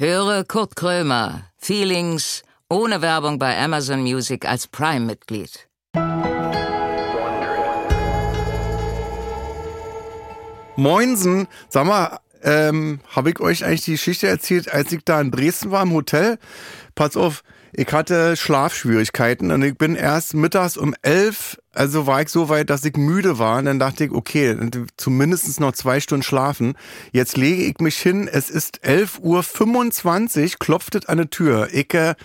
Höre Kurt Krömer, Feelings, ohne Werbung bei Amazon Music als Prime-Mitglied. Moinsen, sag mal, ähm, habe ich euch eigentlich die Geschichte erzählt, als ich da in Dresden war im Hotel? Pass auf, ich hatte Schlafschwierigkeiten und ich bin erst mittags um elf, also war ich so weit, dass ich müde war. Und dann dachte ich, okay, zumindest noch zwei Stunden schlafen. Jetzt lege ich mich hin, es ist 11.25 Uhr, klopft es an die Tür. Ich äh,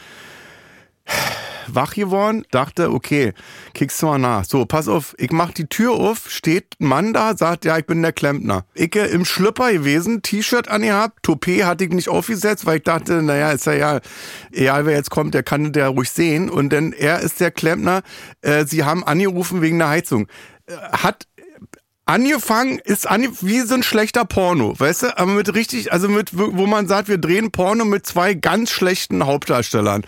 wach geworden, dachte, okay, kickst du mal nach. So, pass auf, ich mach die Tür auf, steht ein Mann da, sagt, ja, ich bin der Klempner. Ich im Schlüpper gewesen, T-Shirt angehabt, Toupet hatte ich nicht aufgesetzt, weil ich dachte, naja, ist ja ja, egal wer jetzt kommt, der kann der ruhig sehen. Und denn er ist der Klempner, äh, sie haben angerufen wegen der Heizung. Äh, hat angefangen ist ange wie so ein schlechter Porno, weißt du? Aber mit richtig, also mit, wo man sagt, wir drehen Porno mit zwei ganz schlechten Hauptdarstellern.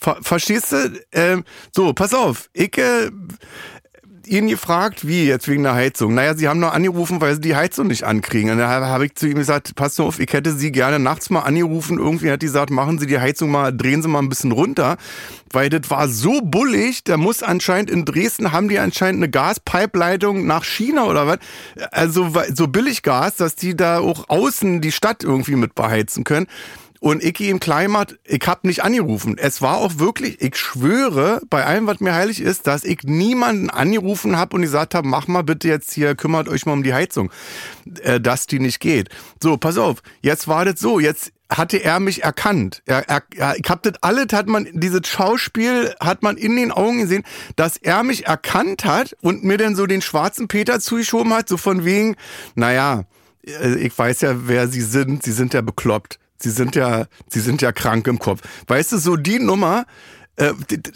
Ver verstehst du? Ähm, so, pass auf. Ich äh, ihn gefragt, wie jetzt wegen der Heizung. Naja, sie haben nur angerufen, weil sie die Heizung nicht ankriegen. Und da habe ich zu ihm gesagt, pass auf, ich hätte sie gerne nachts mal angerufen. Irgendwie hat die gesagt, machen Sie die Heizung mal, drehen Sie mal ein bisschen runter. Weil das war so bullig, da muss anscheinend in Dresden haben die anscheinend eine Gaspipeleitung nach China oder was. Also so billig Gas, dass die da auch außen die Stadt irgendwie mit beheizen können. Und ich im Kleinmarkt, ich hab nicht angerufen. Es war auch wirklich, ich schwöre, bei allem, was mir heilig ist, dass ich niemanden angerufen habe und gesagt habe, mach mal bitte jetzt hier, kümmert euch mal um die Heizung, äh, dass die nicht geht. So, pass auf, jetzt war das so, jetzt hatte er mich erkannt. Er, er, er, ich hab das alles, hat man, dieses Schauspiel hat man in den Augen gesehen, dass er mich erkannt hat und mir dann so den schwarzen Peter zugeschoben hat, so von wegen, naja, äh, ich weiß ja, wer sie sind, sie sind ja bekloppt. Sie sind ja, sie sind ja krank im Kopf. Weißt du, so die Nummer, äh,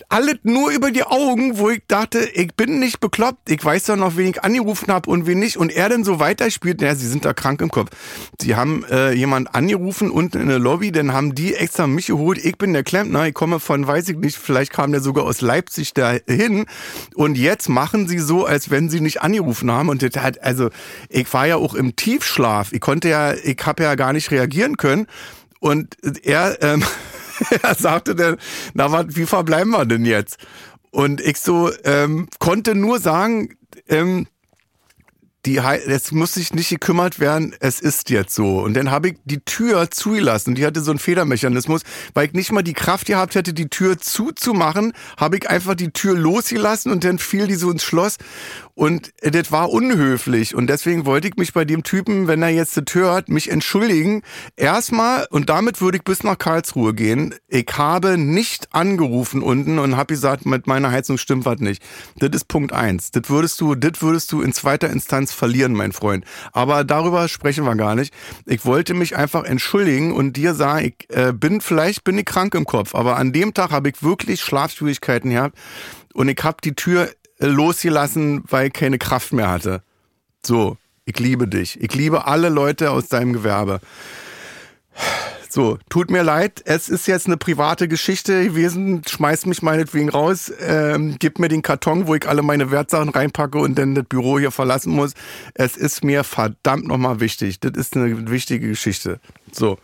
alles nur über die Augen, wo ich dachte, ich bin nicht bekloppt, ich weiß doch noch, wen ich angerufen habe und wen nicht. Und er dann so weiterspielt, naja, sie sind da krank im Kopf. Sie haben äh, jemand angerufen unten in der Lobby, dann haben die extra mich geholt. Ich bin der Klempner, ich komme von, weiß ich nicht, vielleicht kam der sogar aus Leipzig dahin. Und jetzt machen sie so, als wenn sie nicht angerufen haben. Und das hat, also, ich war ja auch im Tiefschlaf. Ich konnte ja, ich habe ja gar nicht reagieren können. Und er, ähm, er sagte dann, na, wat, wie verbleiben wir denn jetzt? Und ich so ähm, konnte nur sagen, ähm, die, es muss sich nicht gekümmert werden, es ist jetzt so. Und dann habe ich die Tür zugelassen. Die hatte so einen Federmechanismus, weil ich nicht mal die Kraft gehabt hätte, die Tür zuzumachen, habe ich einfach die Tür losgelassen und dann fiel die so ins Schloss. Und das war unhöflich. Und deswegen wollte ich mich bei dem Typen, wenn er jetzt das hört, mich entschuldigen. Erstmal, und damit würde ich bis nach Karlsruhe gehen. Ich habe nicht angerufen unten und habe gesagt, mit meiner Heizung stimmt was nicht. Das ist Punkt eins. Das würdest du, das würdest du in zweiter Instanz verlieren, mein Freund. Aber darüber sprechen wir gar nicht. Ich wollte mich einfach entschuldigen und dir sagen, ich äh, bin, vielleicht bin ich krank im Kopf, aber an dem Tag habe ich wirklich Schlafschwierigkeiten gehabt und ich habe die Tür losgelassen, weil ich keine Kraft mehr hatte. So, ich liebe dich. Ich liebe alle Leute aus deinem Gewerbe. So, tut mir leid, es ist jetzt eine private Geschichte gewesen. Schmeiß mich meinetwegen raus, ähm, gib mir den Karton, wo ich alle meine Wertsachen reinpacke und dann das Büro hier verlassen muss. Es ist mir verdammt nochmal wichtig. Das ist eine wichtige Geschichte. So.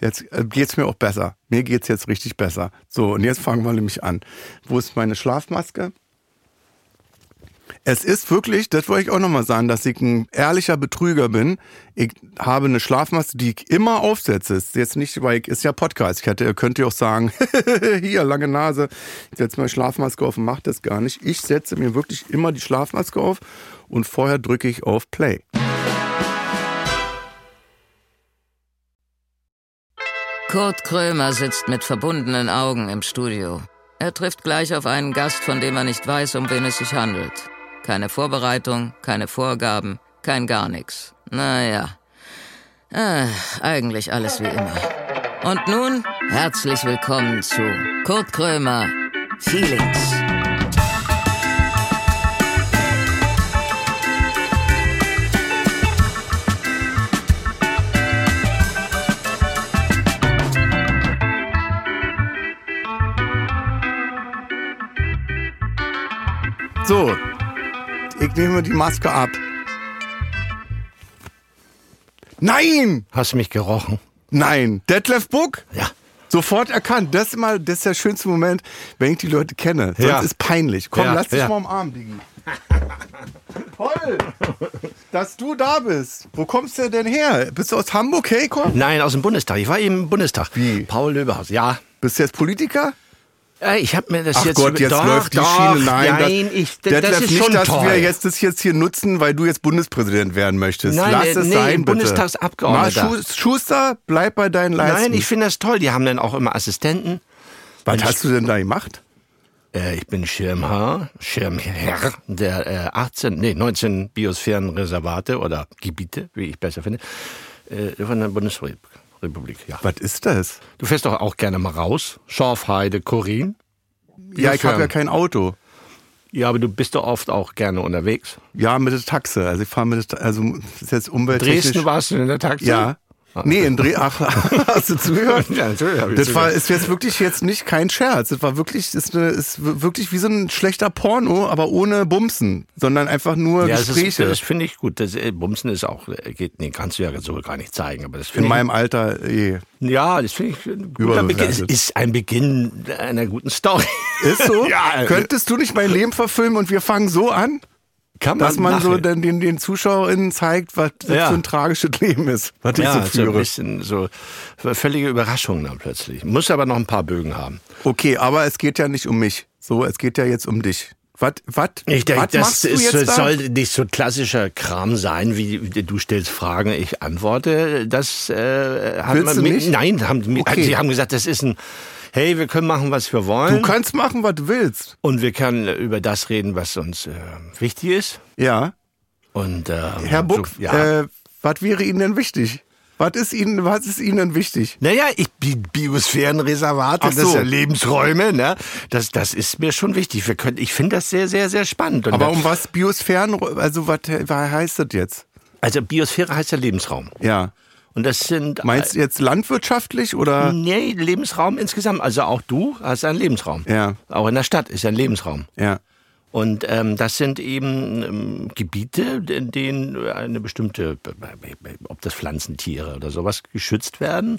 Jetzt äh, geht's mir auch besser. Mir geht's jetzt richtig besser. So, und jetzt fangen wir nämlich an. Wo ist meine Schlafmaske? Es ist wirklich, das wollte ich auch nochmal sagen, dass ich ein ehrlicher Betrüger bin. Ich habe eine Schlafmaske, die ich immer aufsetze. Ist jetzt nicht, weil ich, ist ja Podcast. Ich hätte, könnt ihr auch sagen, hier, lange Nase, ich setze meine Schlafmaske auf und mache das gar nicht. Ich setze mir wirklich immer die Schlafmaske auf und vorher drücke ich auf Play. Kurt Krömer sitzt mit verbundenen Augen im Studio. Er trifft gleich auf einen Gast, von dem er nicht weiß, um wen es sich handelt. Keine Vorbereitung, keine Vorgaben, kein gar nichts. Naja, äh, eigentlich alles wie immer. Und nun herzlich willkommen zu Kurt Krömer Feelings. So, ich nehme die Maske ab. Nein! Hast du mich gerochen? Nein. Detlef Buck? Ja. Sofort erkannt. Das ist mal, das ist der schönste Moment, wenn ich die Leute kenne. Sonst Ja. ist peinlich. Komm, Ja, lass dich ja. mal umarmen, Digi. Toll, dass du da bist. Wo kommst du denn her? Bist du aus Hamburg hergekommen? Nein, aus dem Bundestag. Ich war eben im Bundestag. Wie? Paul Löberhaus. Ja. Bist du jetzt Politiker? Äh, Ich habe mir das Ach jetzt Gott, jetzt doch, läuft die doch, Schiene. Nein, nein das, ich, Detlef, das ist nicht, schon dass toll. wir jetzt das jetzt hier nutzen, weil du jetzt Bundespräsident werden möchtest. Nein, Lass äh, es nee, sein, bitte. Bundestagsabgeordneter. Mal, Schu- Schuster, bleib bei deinen Leisten. Nein, ich finde das toll. Die haben dann auch immer Assistenten. Was hast du denn da gemacht? Äh, ich bin Schirmherr, Schirmherr der äh, 18, nee, 19 Biosphärenreservate oder Gebiete, wie ich besser finde, äh, von der Bundesrepublik. Ja. Was ist das? Du fährst doch auch gerne mal raus. Schorfheide, Korin. Ja, ich habe ja kein Auto. Ja, aber du bist doch oft auch gerne unterwegs. Ja, mit der Taxe. Also ich fahre mit der, also das ist jetzt umwelttechnisch. Dresden warst du in der Taxi? Ja. Nee, in Dresden. Ach, hast du zugehört? Ja, natürlich hab ich Das war, ist jetzt wirklich jetzt nicht kein Scherz. Das war wirklich, ist, eine, ist wirklich wie so ein schlechter Porno, aber ohne Bumsen, sondern einfach nur Ja, das, Gespräche. das finde ich gut. Das äh, Bumsen ist auch, äh, geht, nee, kannst du ja so gar nicht zeigen, aber das in ich. meinem Alter, eh. Ja, das finde ich ein guter Beginn. Es ist ein Beginn einer guten Story. Ist so? Ja, Könntest du nicht mein Leben verfilmen und wir fangen so an? Kann Dass man so den, den, den ZuschauerInnen zeigt, was das Ja. für ein tragisches Leben ist, was ich ja, so so ein führe. bisschen so völlige Überraschung dann plötzlich. Muss aber noch ein paar Bögen haben. Okay, aber es geht ja nicht um mich. So, es geht ja jetzt um dich. Was, was, Ich denke, was das machst du ist, jetzt da? soll nicht so klassischer Kram sein, wie du stellst Fragen, ich antworte. Das äh, haben Willst mir- nicht? Nein, haben, Okay. sie haben gesagt, das ist ein, hey, wir können machen, was wir wollen. Du kannst machen, was du willst. und wir können über das reden, was uns äh, wichtig ist. Ja. Und, ähm, Herr Buck, so, ja. äh, was wäre Ihnen denn wichtig? Was ist Ihnen, was ist Ihnen denn wichtig? Naja, ich, Bi- Biosphärenreservate, Ach das so. sind Lebensräume, ne? Das, das ist mir schon wichtig. Wir können, ich finde das sehr, sehr, sehr spannend. Und Aber um was Biosphären, also was, was heißt das jetzt? also Biosphäre heißt ja Lebensraum. Ja. Und das sind Meinst du jetzt landwirtschaftlich oder? Nee, Lebensraum insgesamt. Also auch du hast einen Lebensraum. Ja. Auch in der Stadt ist ein Lebensraum. Ja. Und ähm, das sind eben ähm, Gebiete, in denen eine bestimmte, ob das Pflanzen, Tiere oder sowas geschützt werden.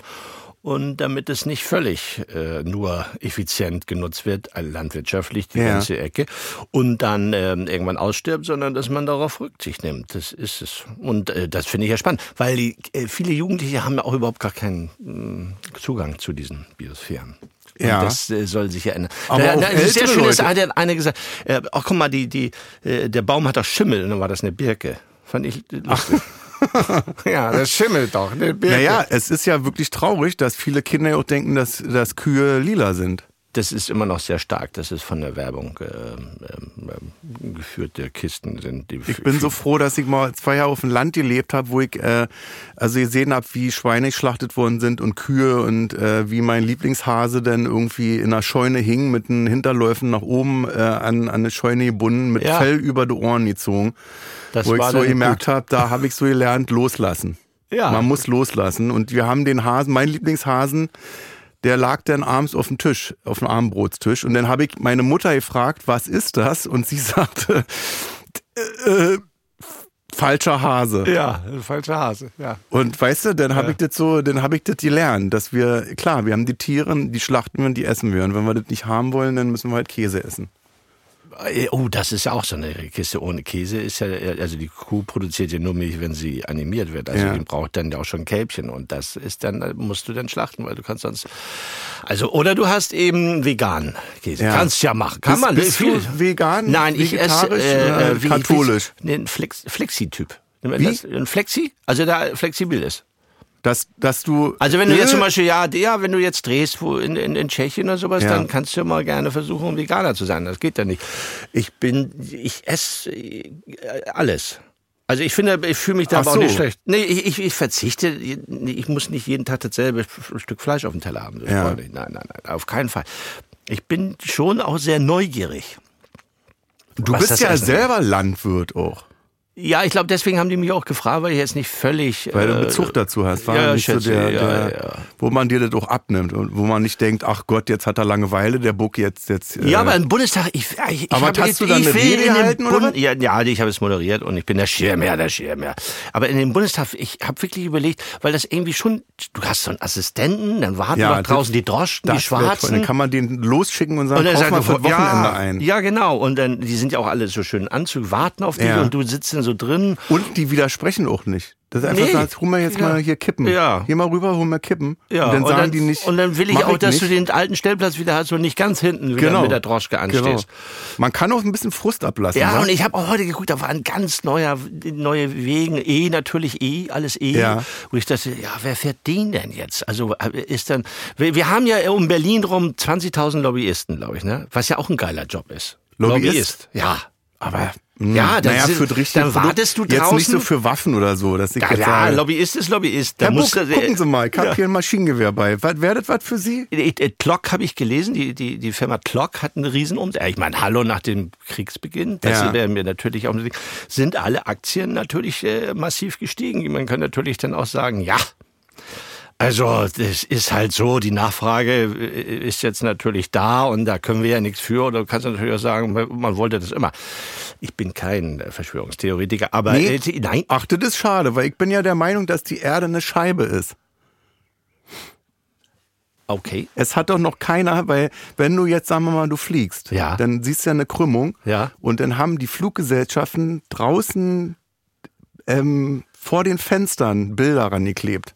Und damit es nicht völlig äh, nur effizient genutzt wird, äh, landwirtschaftlich die Ja. ganze Ecke, und dann ähm, irgendwann ausstirbt, sondern dass man darauf Rücksicht nimmt. Das ist es. Und äh, das finde ich ja spannend, weil die, äh, viele Jugendliche haben ja auch überhaupt gar keinen mh, Zugang zu diesen Biosphären. Und Ja. Das äh, soll sich ja ändern. Aber Da- da ist sehr schön, Leute- hat einer gesagt, äh, ach guck mal, die, die, äh, der Baum hat doch Schimmel, und dann war das eine Birke. Fand ich lustig. ja, das schimmelt doch. Naja, es ist ja wirklich traurig, dass viele Kinder auch denken, dass, dass Kühe lila sind. Das ist immer noch sehr stark, dass es von der Werbung ähm, ähm, geführte Kisten sind. Die Ich bin so froh, dass ich mal zwei Jahre auf dem Land gelebt habe, wo ich äh, also gesehen habe, wie Schweine geschlachtet worden sind und Kühe und äh, wie mein Lieblingshase dann irgendwie in einer Scheune hing mit den Hinterläufen nach oben äh, an, an eine Scheune gebunden, mit Ja. Fell über die Ohren gezogen. Das wo ich so gemerkt habe, da habe ich so gelernt, loslassen. Ja. Man muss loslassen. Und wir haben den Hasen, mein Lieblingshasen, der lag dann abends auf dem Tisch, auf dem Abendbrotstisch. Und dann habe ich meine Mutter gefragt, was ist das? Und sie sagte, äh, äh, falscher Hase. Ja, falscher Hase, ja. Und weißt du, dann habe ich das so, dann habe ich das gelernt, dass wir, klar, wir haben die Tiere, die schlachten wir und die essen wir. Und wenn wir das nicht haben wollen, dann müssen wir halt Käse essen. Äh, Oh, das ist ja auch so eine Kiste ohne Käse. Ist ja, also die Kuh produziert ja nur Milch, wenn sie animiert wird. Also Ja. die braucht dann ja auch schon Kälbchen und das ist dann äh, musst du dann schlachten, weil du kannst sonst. Also oder du hast eben vegan Käse. Ja. Kannst ja machen. Kann Bist- man. bist Viel- du vegan, Nein, ich esse äh, äh, katholisch? Ein Flex, Flexi-Typ. Wie? Ein Flexi? Also der flexibel ist. Dass, dass du. Also wenn du jetzt zum Beispiel, ja, ja, wenn du jetzt drehst wo in, in, in Tschechien oder sowas, Ja. dann kannst du mal gerne versuchen, Veganer zu sein. Das geht ja nicht. Ich bin, ich esse äh, alles. Also ich finde, ich fühle mich da aber auch so. nicht schlecht. Nee, ich, ich, ich verzichte, ich muss nicht jeden Tag dasselbe Stück Fleisch auf dem Teller haben. Ja. Nein, nein, nein, auf keinen Fall. Ich bin schon auch sehr neugierig. Du bist ja selber Landwirt auch. Ja, ich glaube, deswegen haben die mich auch gefragt, weil ich jetzt nicht völlig. Weil du äh, Bezug dazu hast, war ja, nicht so schätze, der, ja, der ja. wo man dir das auch abnimmt und wo man nicht denkt, ach Gott, jetzt hat er Langeweile, der Buck jetzt jetzt. äh, Ja, aber im Bundestag, ich, ich, Aber ich hast du dann ich eine Rede in den gehalten, oder Bund- was? Ja, ja, ich habe es moderiert und ich bin der Schirmherr, der Schirmherr. Aber in den Bundestag, ich habe wirklich überlegt, weil das irgendwie schon, du hast so einen Assistenten, dann warten Ja, noch draußen die Droschken, die. Schwarzen. Dann kann man den losschicken und sagen, Und kauf mal für Wochenende ja, ein. Ja, genau. Und dann, die sind ja auch alle so schön in Anzug, warten auf dich und du sitzt dann so drin. Und die widersprechen auch nicht. Das ist einfach Nee. so, hol mal jetzt Ja. mal hier Kippen. Ja. Hier mal rüber, hol mal Kippen. Ja, und dann sagen die nicht. Und dann will ich auch, dass nicht. du den alten Stellplatz wieder hast und nicht ganz hinten wieder genau. mit der Droschke anstehst. Genau. Man kann auch ein bisschen Frust ablassen. Ja, wa? und ich habe auch heute geguckt, da war ein ganz neuer, neue Wegen, E natürlich E, alles E. Ja. Wo ich dachte, ja, wer fährt den denn jetzt? Also äh, ist dann, wir, wir haben ja um Berlin rum 20.000 Lobbyisten, glaube ich, ne? Was ja auch ein geiler Job ist. Lobbyist? Ja. aber Ja, das naja, sind- für dann Produkt. wartest du Jetzt nicht draußen- so für Waffen oder so, dass ich Ja, jetzt ja, Lobbyist ist Lobbyist. Da Herr muss Buck, gucken Sie mal, ich habe Ja. hier ein Maschinengewehr bei. Was das was für Sie? Äh, äh, Klock habe ich gelesen, die, die, die Firma Klock hat einen Riesenumsatz. Ich meine, hallo, nach dem Kriegsbeginn, das Ja. werden wir natürlich auch, sind alle Aktien natürlich äh, massiv gestiegen. Man kann natürlich dann auch sagen, ja, also das ist halt so, die Nachfrage äh, ist jetzt natürlich da und da können wir ja nichts für. Oder du kannst natürlich auch sagen, man wollte das immer. Ich bin kein äh, Verschwörungstheoretiker, aber Nee. äh, nein, Ach, das ist schade, weil ich bin ja der Meinung, dass die Erde eine Scheibe ist. okay. Es hat doch noch keiner, weil wenn du jetzt, sagen wir mal, du fliegst, Ja. dann siehst du ja eine Krümmung Ja. und dann haben die Fluggesellschaften draußen ähm, vor den Fenstern Bilder rangeklebt.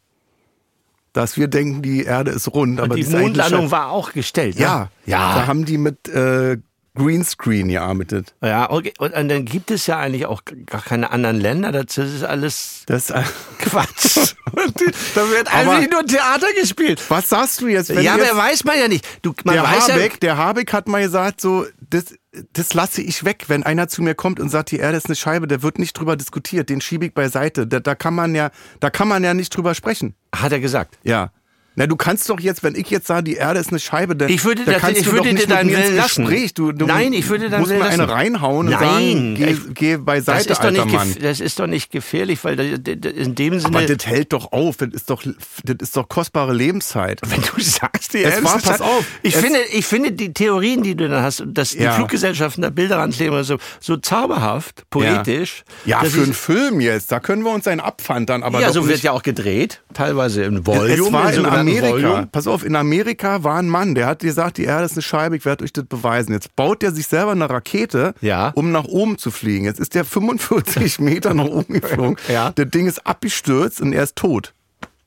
Dass wir denken, die Erde ist rund, aber die ist Mondlandung war auch gestellt. Ja, ne? ja. Da haben die mit äh, Greenscreen gearbeitet. Ja, okay. Und, und dann gibt es ja eigentlich auch gar keine anderen Länder. Das ist alles Das, äh, Quatsch. da wird Aber- eigentlich nur Theater gespielt. was sagst du jetzt, wenn ja, jetzt aber weiß man ja nicht. Du, man der weiß Habeck, der Habeck hat mal gesagt, so, das, das lasse ich weg. Wenn einer zu mir kommt und sagt, die Erde ist eine Scheibe, der wird nicht drüber diskutiert, den schiebe ich beiseite. Da, da kann man ja, da kann man ja nicht drüber sprechen. Hat er gesagt. Ja. Na, du kannst doch jetzt, wenn ich jetzt sage, die Erde ist eine Scheibe, dann, Ich würde dann das- kannst ich du würde doch nicht dir mit mir ins. Gespräch. Du, du Nein, ich würde deinen musst mir eine reinhauen und Nein, sagen, geh, ich- geh beiseite, Das ist, doch alter nicht, Mann. das ist doch nicht gefährlich, weil da- da- da- in dem Aber Sinne. das hält doch auf. Das ist doch, das ist doch kostbare Lebenszeit. wenn du sagst, die Es Erde war- ist- pass auf, Ich es- finde, ich finde die Theorien, die du dann hast, dass die Ja. Fluggesellschaften da Bilder rankleben oder so, so zauberhaft, poetisch. Ja, dass für einen Film jetzt, da können wir uns einen abfantern, aber ja, so wird ja auch gedreht, teilweise im Volume. Amerika. Volume. Pass auf, in Amerika war ein Mann, der hat gesagt, die Erde ist eine Scheibe, ich werde euch das beweisen. Jetzt baut der sich selber eine Rakete, Ja. um nach oben zu fliegen. Jetzt ist der 45 Meter nach oben geflogen. Ja. Das Ding ist abgestürzt und er ist tot.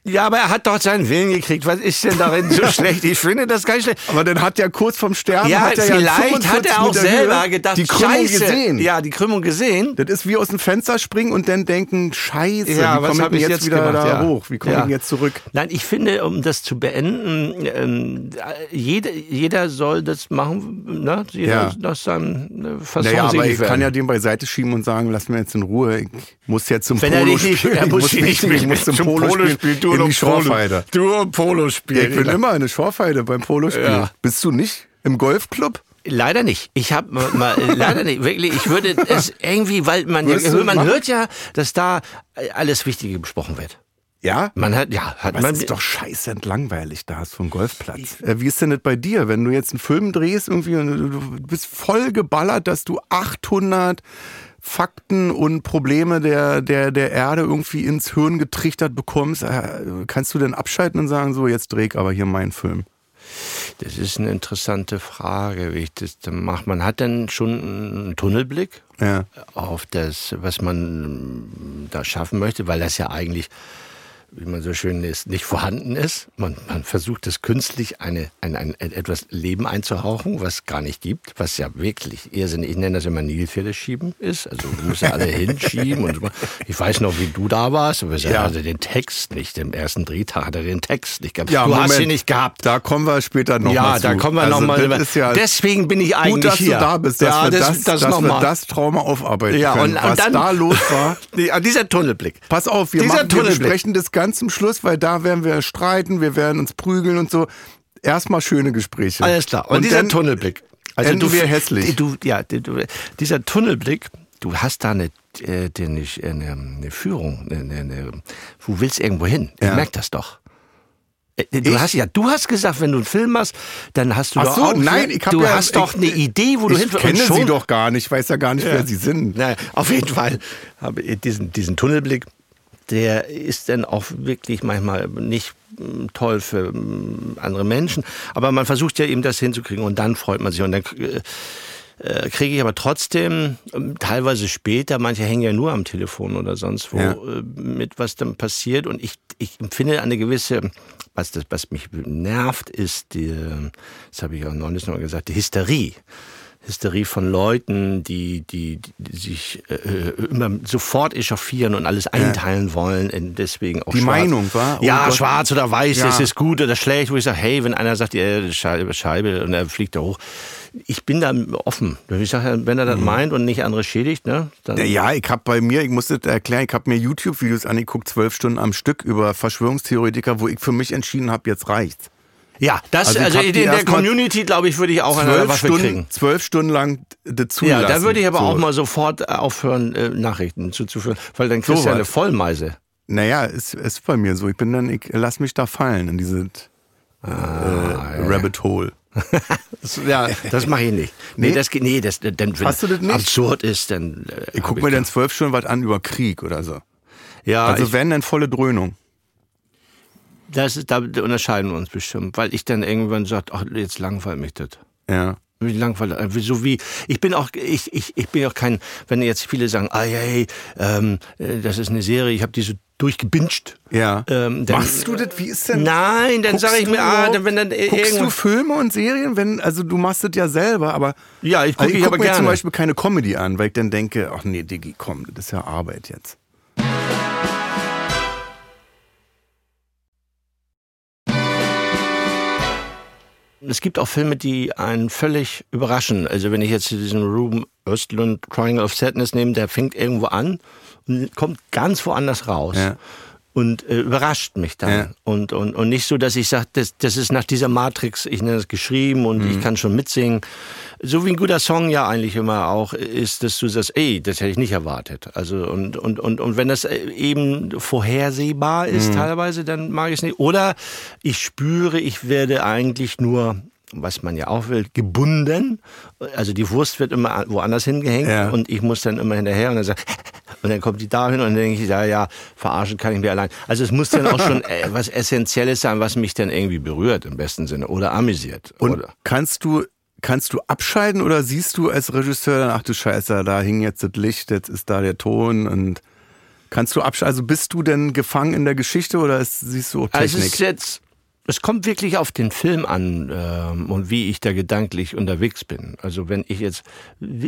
Ja, aber er hat doch seinen Willen gekriegt. Was ist denn darin so schlecht? Ich finde das gar nicht schlecht. Aber dann hat er kurz vorm Sterben, Ja, hat er ja vielleicht 45 hat er auch selber Höhe gedacht, die Krümmung Scheiße. gesehen. Ja, die Krümmung gesehen. Das ist wie aus dem Fenster springen und dann denken, scheiße, Ja, wie komme ich ich jetzt, jetzt wieder gemacht? da Ja. hoch? Wie komme Ja. ich denn jetzt zurück? Nein, ich finde, um das zu beenden, ähm, jeder, jeder soll das machen, ne? Jeder Ja. das dann äh, Fasson Naja, aber ich kann ja den beiseite schieben und sagen, lass mir jetzt in Ruhe. Ich muss jetzt zum Wenn er Polo dich nicht, spielen. er Ich muss muss, dich nicht, ich muss zum Polo, spielen, du in die Polo. Schorfheide. Du und Polo Ja, spielen. ich bin immer eine Schorfheide beim Polospiel. Ja. Bist du nicht im Golfclub? Leider nicht. Ich habe mal äh, leider nicht. Wirklich, ich würde es irgendwie, weil man ja, man machen? hört ja, dass da alles Wichtige besprochen wird. Ja? Man hat ja, hat man es ist doch scheiße langweilig da vom Golfplatz. Äh, wie ist denn das bei dir, wenn du jetzt einen Film drehst irgendwie und du du bist voll geballert, dass du 800 Fakten und Probleme der, der, der Erde irgendwie ins Hirn getrichtert bekommst, äh, kannst du denn abschalten und sagen, so, jetzt dreh ich aber hier meinen Film? Das ist eine interessante Frage, wie ich das dann mache. Man hat dann schon einen Tunnelblick Ja. auf das, was man da schaffen möchte, weil das ja eigentlich, wie man so schön ist, nicht vorhanden ist. Man, man versucht es künstlich eine, ein, ein, etwas Leben einzuhauchen, was gar nicht gibt, was ja wirklich irrsinnig, ich nenne das immer Nilpferde schieben ist. Also du musst ja alle hinschieben. Und so. ich weiß noch, wie du da warst, aber er Ja. hatte den Text nicht. Im ersten Drehtag hat er den Text nicht gehabt. Ja, du hast Moment. ihn nicht gehabt. Da kommen wir später noch Ja, da kommen wir also, noch mal. Das ist ja Deswegen bin ich eigentlich gut, dass hier. du da bist, dass, ja, wir, das, das, das dass noch wir mal. das Trauma aufarbeiten Ja, können. und- und Was dann- da los war. Nee, dieser Tunnelblick. Pass auf, wir, machen, wir besprechen das ganz zum Schluss, weil da werden wir streiten, wir werden uns prügeln und so. Erstmal schöne Gespräche. Alles klar. Und, dieser dann Tunnelblick. enden du, wir hässlich. Du, ja, du, dieser Tunnelblick du hast da eine, äh, eine, eine, eine Führung, eine, eine, du willst irgendwo hin. Ich Ja. merke das doch. Äh, Du Ich? hast ja, du hast gesagt, wenn du einen Film machst, dann hast du Ach doch so, auch, nein, ich du ja- hast ich- doch eine Idee, wo du ich hin kenne und sie doch gar nicht, ich weiß ja gar nicht, wer sie sind. Naja, auf jeden Fall habe ich diesen, diesen Tunnelblick, der ist dann auch wirklich manchmal nicht mm, toll für mm, andere Menschen, aber man versucht ja eben das hinzukriegen und dann freut man sich und dann äh, äh, kriege ich aber trotzdem ähm, teilweise später, manche hängen ja nur am Telefon oder sonst wo Ja. äh, mit, was dann passiert und ich, ich empfinde eine gewisse, was, das, was mich nervt, ist die, das habe ich auch neulich noch mal gesagt, die Hysterie. Hysterie von Leuten, die, die, die sich äh, immer sofort echauffieren und alles einteilen wollen, und deswegen auch Die schwarz. Meinung, wa? Oh ja, Gott. schwarz oder weiß, Ja. das ist gut oder schlecht, wo ich sage, hey, wenn einer sagt, ja, Scheibe, Scheibe und er fliegt da hoch. Ich bin da offen. Ich sage, wenn er das meint und nicht andere schädigt, ne, dann Ja, Ja, ich habe bei mir, ich muss das erklären, ich habe mir YouTube-Videos angeguckt, zwölf Stunden am Stück über Verschwörungstheoretiker, wo ich für mich entschieden habe, jetzt reicht's. Ja, das, Also also, in der Community, glaube ich, würde ich auch eine Zwölf Waffe Stunden, kriegen. zwölf Stunden lang das zulassen. Ja, da würde ich aber so. auch mal sofort äh, aufhören, äh, Nachrichten zuzuführen, weil dann kriegst So du ja eine. Vollmeise. Naja, ist, ist bei mir so. Ich bin dann, ich lass mich da fallen in diese äh, Rabbit Hole. Ja, das mache ich nicht. Nee, Nee? das geht, nee, das, dann, wenn Hast du das nicht? absurd ist, dann. Äh, Ich hab guck mir da- dann zwölf Stunden was an über Krieg oder so. Ja, Also wenn, dann volle Dröhnung. Das ist, da unterscheiden wir uns bestimmt, weil ich dann irgendwann sage, ach, jetzt langweilt mich das. Ja. Wie langweilig, äh, so wie, ich bin auch, ich, ich, ich bin auch kein, wenn jetzt viele sagen, ah, hey, ähm, äh, das ist eine Serie, ich habe die so durchgebinged. Ja. Ähm, dann- Machst du das? Wie ist denn? Nein, dann sage ich du mir, ah, dann, wenn dann Guckst du irgendwann. Filme und Serien? Wenn, also du machst das ja selber, aber Ja, ich gucke also ich ich guck aber mir gerne. zum Beispiel keine Comedy an, weil ich dann denke, ach nee, Diggi, komm, das ist ja Arbeit jetzt. Es gibt auch Filme, die einen völlig überraschen. Also wenn ich jetzt diesen Ruben Östlund Triangle of Sadness nehme, der fängt irgendwo an und kommt ganz woanders raus. Ja. Und äh, überrascht mich dann. Ja. Und, und, und nicht so, dass ich sage, das, das ist nach dieser Matrix, ich nenne es geschrieben und Mhm. ich kann schon mitsingen. So wie ein guter Song ja eigentlich immer auch ist, dass du sagst, ey, das hätte ich nicht erwartet. Also und, und, und, und wenn das äh, eben vorhersehbar ist Mhm. teilweise, dann mag ich es nicht. Oder ich spüre, ich werde eigentlich nur was man ja auch will, gebunden. Also die Wurst wird immer woanders hingehängt Ja. und ich muss dann immer hinterher und dann sag, und dann kommt die da hin und dann denke ich, ja, ja, verarschen kann ich mir allein. Also es muss dann auch schon äh, was Essentielles sein, was mich dann irgendwie berührt im besten Sinne oder amüsiert. Und oder. kannst du kannst du abschalten oder siehst du als Regisseur dann, ach du Scheiße, da hing jetzt das Licht, jetzt ist da der Ton und kannst du abschalten? Also bist du denn gefangen in der Geschichte oder ist, siehst du auch Also Technik? es ist jetzt, es kommt wirklich auf den Film an ähm, und wie ich da gedanklich unterwegs bin. Also wenn ich jetzt,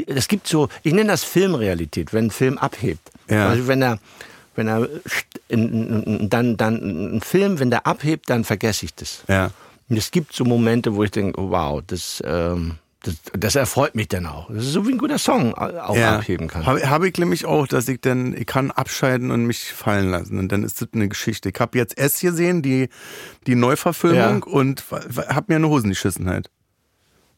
es gibt so, ich nenne das Filmrealität, wenn ein Film abhebt. Ja. Also wenn er, wenn er dann dann ein Film, wenn der abhebt, dann vergesse ich das. ja. Und es gibt so Momente, wo ich denke, oh, wow, das, ähm, das, das erfreut mich dann auch. Das ist so wie ein guter Song auch abheben kann. Habe hab ich nämlich auch, dass ich dann, ich kann abschalten und mich fallen lassen und dann ist das eine Geschichte. Ich habe jetzt S gesehen, die, die Neuverfilmung Ja. und habe mir eine Hosen geschissen halt.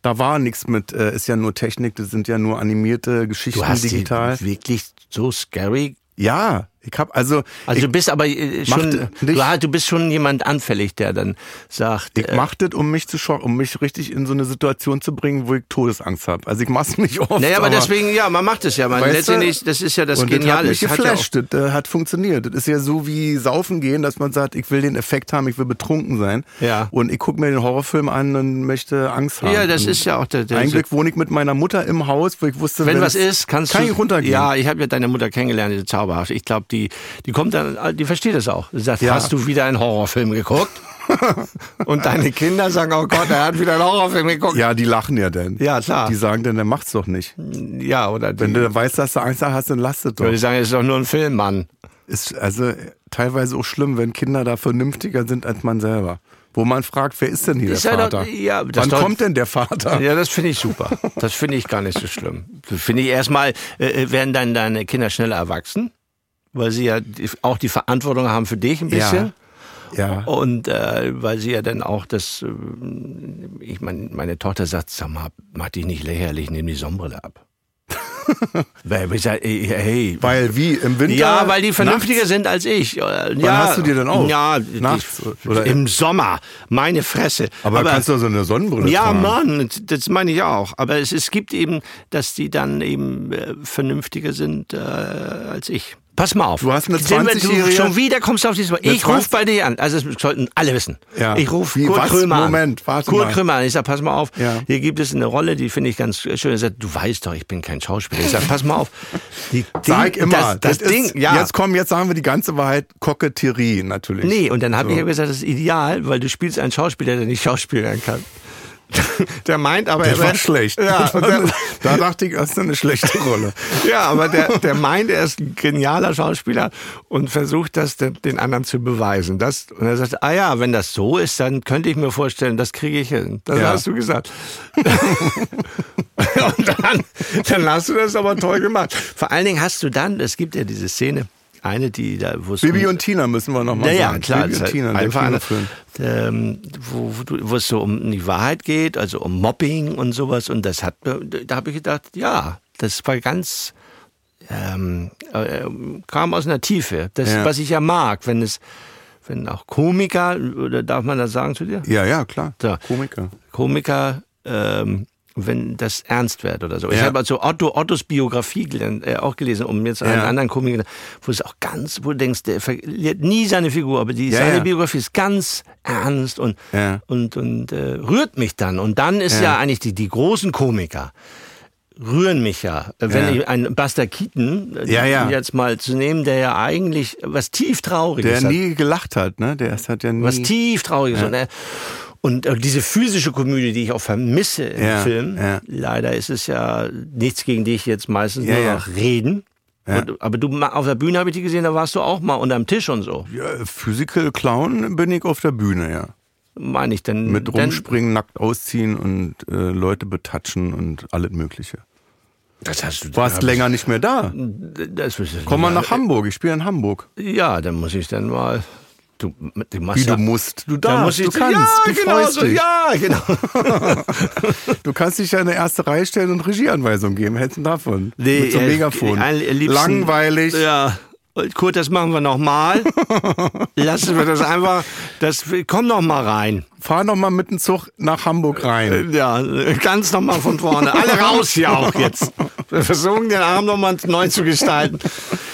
Da war nichts mit, äh, ist ja nur Technik, das sind ja nur animierte Geschichten du hast digital. die wirklich so scary Ja, ich habe also, Also du bist aber äh, schon, du, du bist schon jemand anfällig, der dann sagt, ich äh, mach das, um mich zu schocken, um mich richtig in so eine Situation zu bringen, wo ich Todesangst habe. Also ich mach's nicht oft. naja, aber deswegen, ja, man macht es ja, man letztendlich, das ist ja das und Geniale. das hat mich Es hat ja geflasht, das äh, hat funktioniert. Das ist ja so wie Saufen gehen, dass man sagt, ich will den Effekt haben, ich will betrunken sein. Ja. Und ich gucke mir den Horrorfilm an und möchte Angst haben. Ja, das und ist ja auch der, der Ein Glück wohne ich mit meiner Mutter im Haus, wo ich wusste, wenn, wenn, was ist, kannst kann du ich runtergehen. Ja, ich habe ja deine Mutter kennengelernt, diese zauberhaft. Ich glaube, die, die kommt dann, die versteht das auch. Sie sagt, Ja. hast du wieder einen Horrorfilm geguckt? Und deine Kinder sagen, oh Gott, er hat wieder einen Horrorfilm geguckt. Ja, die lachen ja dann. Ja, klar. Die sagen dann, der macht's doch nicht. Ja, oder die, Wenn du weißt, dass du Angst hast, dann lass es doch. oder die sagen, es ist doch nur ein Film, Mann. Ist also äh, teilweise auch schlimm, wenn Kinder da vernünftiger sind als man selber. Wo man fragt, wer ist denn hier Ist der ja doch- Vater? ja, Wann doch- kommt denn der Vater? Ja, das finde ich super. Das finde ich gar nicht so schlimm. Das finde ich erstmal, äh, werden dann deine Kinder schneller erwachsen, weil sie ja auch die Verantwortung haben für dich ein bisschen. Ja. Und äh, weil sie ja dann auch das, äh, ich meine, meine Tochter sagt, sag mal, mach dich nicht lächerlich, nimm die Sonnenbrille ab. Weil, ich sag, ey, hey, Weil wie im Winter? ja, weil die vernünftiger nachts? sind als ich. Wann hast du die denn auf? Ja, Nachts die, oder- im Sommer. Meine Fresse. Aber, kannst du so eine Sonnenbrille ja, tragen? Mann, das meine ich auch. Aber es, es gibt eben, dass die dann eben äh, vernünftiger sind äh, als ich. Pass mal auf. Du hast eine Sehen wir, du 20-Jährige Schon wieder kommst du auf dieses Mal. Ich 20 rufe bei dir an. Also das sollten alle wissen. Ja. Ich rufe Kurt was? Krömer an. Moment, warte Kurt mal. Krömer an. Ich sag, pass mal auf. Ja. Hier gibt es eine Rolle, die finde ich ganz schön. Er sagt, du weißt doch, ich bin kein Schauspieler. Ich sag, pass mal auf. Die Sag Ding- immer. Das, das, Ding, ist, ja. Jetzt komm, jetzt sagen wir die ganze Wahrheit. Koketterie natürlich. Nee, und dann habe So. ich ja gesagt, das ist ideal, weil du spielst einen Schauspieler, der nicht schauspielern kann. Der meint aber, Der er war schlecht. Ja, der, da dachte ich, das ist eine schlechte Rolle. ja, aber der, der meint, er ist ein genialer Schauspieler und versucht das den, den anderen zu beweisen. Das, und er sagt, ah ja, wenn das so ist, dann könnte ich mir vorstellen, das kriege ich hin. Das Ja. hast du gesagt. und dann, dann hast du das aber toll gemacht. Vor allen Dingen hast du dann, es gibt ja diese Szene, eine, die da, wo es Bibi um- und Tina müssen wir nochmal ja, sagen. ja, klar. Bibi und Tina, einfach eine, ähm, wo, wo, es so um die Wahrheit geht, also um Mobbing und sowas. Und das hat, da habe ich gedacht, ja, das war ganz, ähm, äh, kam aus einer Tiefe. Das, Ja. was ich ja mag, wenn es, wenn auch Komiker, oder darf man das sagen zu dir? Ja, ja, klar. So. Komiker. Komiker, ähm, wenn das ernst wird oder so. Ich Ja. habe also Otto, Ottos Biografie gelernt, äh, auch gelesen, um jetzt einen Ja. anderen Komiker, wo es auch ganz, wo du denkst, der verliert nie seine Figur, aber die, Ja, seine ja. Biografie ist ganz ernst und, Ja. und, und äh, rührt mich dann. Und dann ist Ja. ja, eigentlich die, die großen Komiker rühren mich ja. Wenn Ja. ich einen Buster Keaton äh, Ja, ja. jetzt mal zu nehmen, der ja eigentlich was tief Trauriges Der hat nie gelacht hat, ne? Der hat ja nie. was tief trauriges. Und, äh, und äh, diese physische Komödie, die ich auch vermisse im Ja, Film, ja. leider ist es ja nichts gegen dich jetzt meistens Ja, nur noch reden. Und, aber du auf der Bühne habe ich dich gesehen, da warst du auch mal unterm Tisch und so. ja, Physical Clown bin ich auf der Bühne, ja. Meine ich denn. Mit denn, rumspringen, nackt ausziehen und äh, Leute betatschen und alles Mögliche. Das hast du. Warst länger nicht mehr da. Ich, das, Komm mal nach Hamburg, ich spiele in Hamburg. Ja, dann muss ich dann mal. Du, du machst Wie du ja- musst, du darfst, du kannst, ja, du genau so, dich. ja, genau. Du kannst dich ja in der erste Reihe stellen und Regieanweisungen geben. Hältst du davon? Mit so einem äh, Megafon. am liebsten- Langweilig. Ja. Und Kurt, das machen wir nochmal. Lassen wir das einfach. Das, komm noch mal rein. Fahr noch mal mit dem Zug nach Hamburg rein. Ja, ganz nochmal von vorne. Alle raus hier auch jetzt. Wir versuchen den Abend nochmal neu zu gestalten.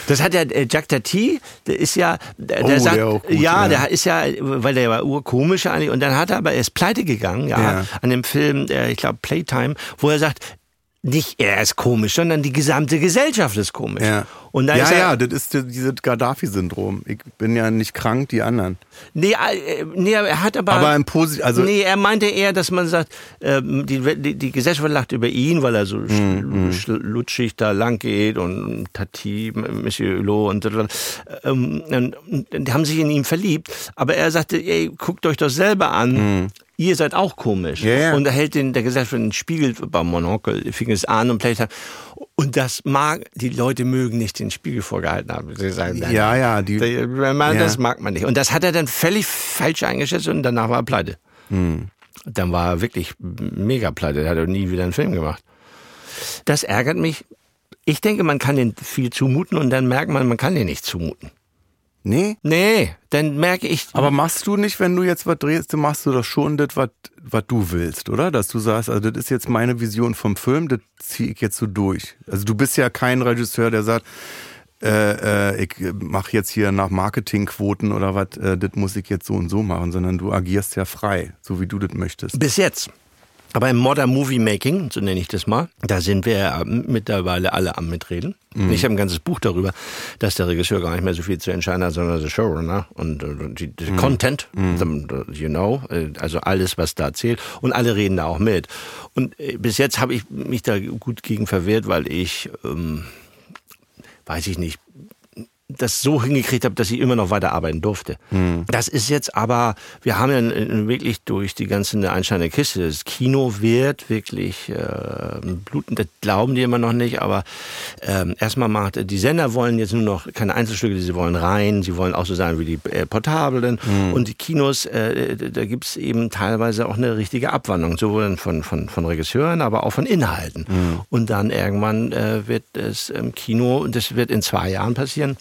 Das hat ja äh, Jack Tati, der ist ja, der, Oh, sagt, der gut, ja, ja. der ist ja, weil der war urkomisch eigentlich und dann hat er aber, er ist pleite gegangen, ja, Ja. an dem Film, der, ich glaube Playtime, wo er sagt, nicht er ist komisch, sondern die gesamte Gesellschaft ist komisch. Ja, Und dann ja, er, ja, das ist die- dieses Gaddafi-Syndrom. Ich bin ja nicht krank, die anderen. Nee, äh, nee, er hat aber. Aber im Posi also nee, er meinte eher, dass man sagt, ähm, die, die, die Gesellschaft lacht über ihn, weil er so Mhm, schl- lutschig da lang geht und Tati, Monsieur Hulot und so. Ähm, und, und die haben sich in ihn verliebt. Aber er sagte, ey, guckt euch das selber an. Ihr seid auch komisch. Ja. Und er hält den, der Gesellschaft einen Spiegel beim Monokel, fing es an und Playtime. Und das mag, die Leute mögen nicht den Spiegel vorgehalten haben. Sie sagen, nein, ja, ja, die, man, Ja. Das mag man nicht. Und das hat er dann völlig falsch eingeschätzt und danach war er pleite. Hm. Dann war er wirklich mega pleite. Er hat er nie wieder einen Film gemacht. Das ärgert mich. Ich denke, man kann den viel zumuten und dann merkt man, man kann den nicht zumuten. Nee. Nee, dann merke ich. Aber machst du nicht, wenn du jetzt was drehst, dann machst du doch schon das, was was du willst, oder? Dass du sagst, also das ist jetzt meine Vision vom Film, das ziehe ich jetzt so durch. Also du bist ja kein Regisseur, der sagt, äh, äh, ich mache jetzt hier nach Marketingquoten oder was, äh, das muss ich jetzt so und so machen, sondern du agierst ja frei, so wie du das möchtest. Bis jetzt. Aber im Modern Movie Making, so nenne ich das mal, da sind wir ja mittlerweile alle am Mitreden. Ich habe ein ganzes Buch darüber, dass der Regisseur gar nicht mehr so viel zu entscheiden hat, sondern der Showrunner und äh, die, die Content, the- you know, äh, also alles, was da zählt. Und alle reden da auch mit. Und äh, bis jetzt habe ich mich da gut gegen verwehrt, weil ich, ähm, weiß ich nicht, das so hingekriegt habe, dass ich immer noch weiter arbeiten durfte. Hm. Das ist jetzt aber, wir haben ja wirklich durch die ganze einsteine Kiste, das Kino wird wirklich äh, bluten, das glauben die immer noch nicht, aber ähm, erstmal macht, die Sender wollen jetzt nur noch keine Einzelstücke, sie wollen rein, sie wollen auch so sein wie die äh, Portablen Hm. und die Kinos, äh, da gibt's eben teilweise auch eine richtige Abwandlung, sowohl von, von, von Regisseuren, aber auch von Inhalten. Hm. Und dann irgendwann äh, wird es im Kino, und das wird in zwei Jahren passieren,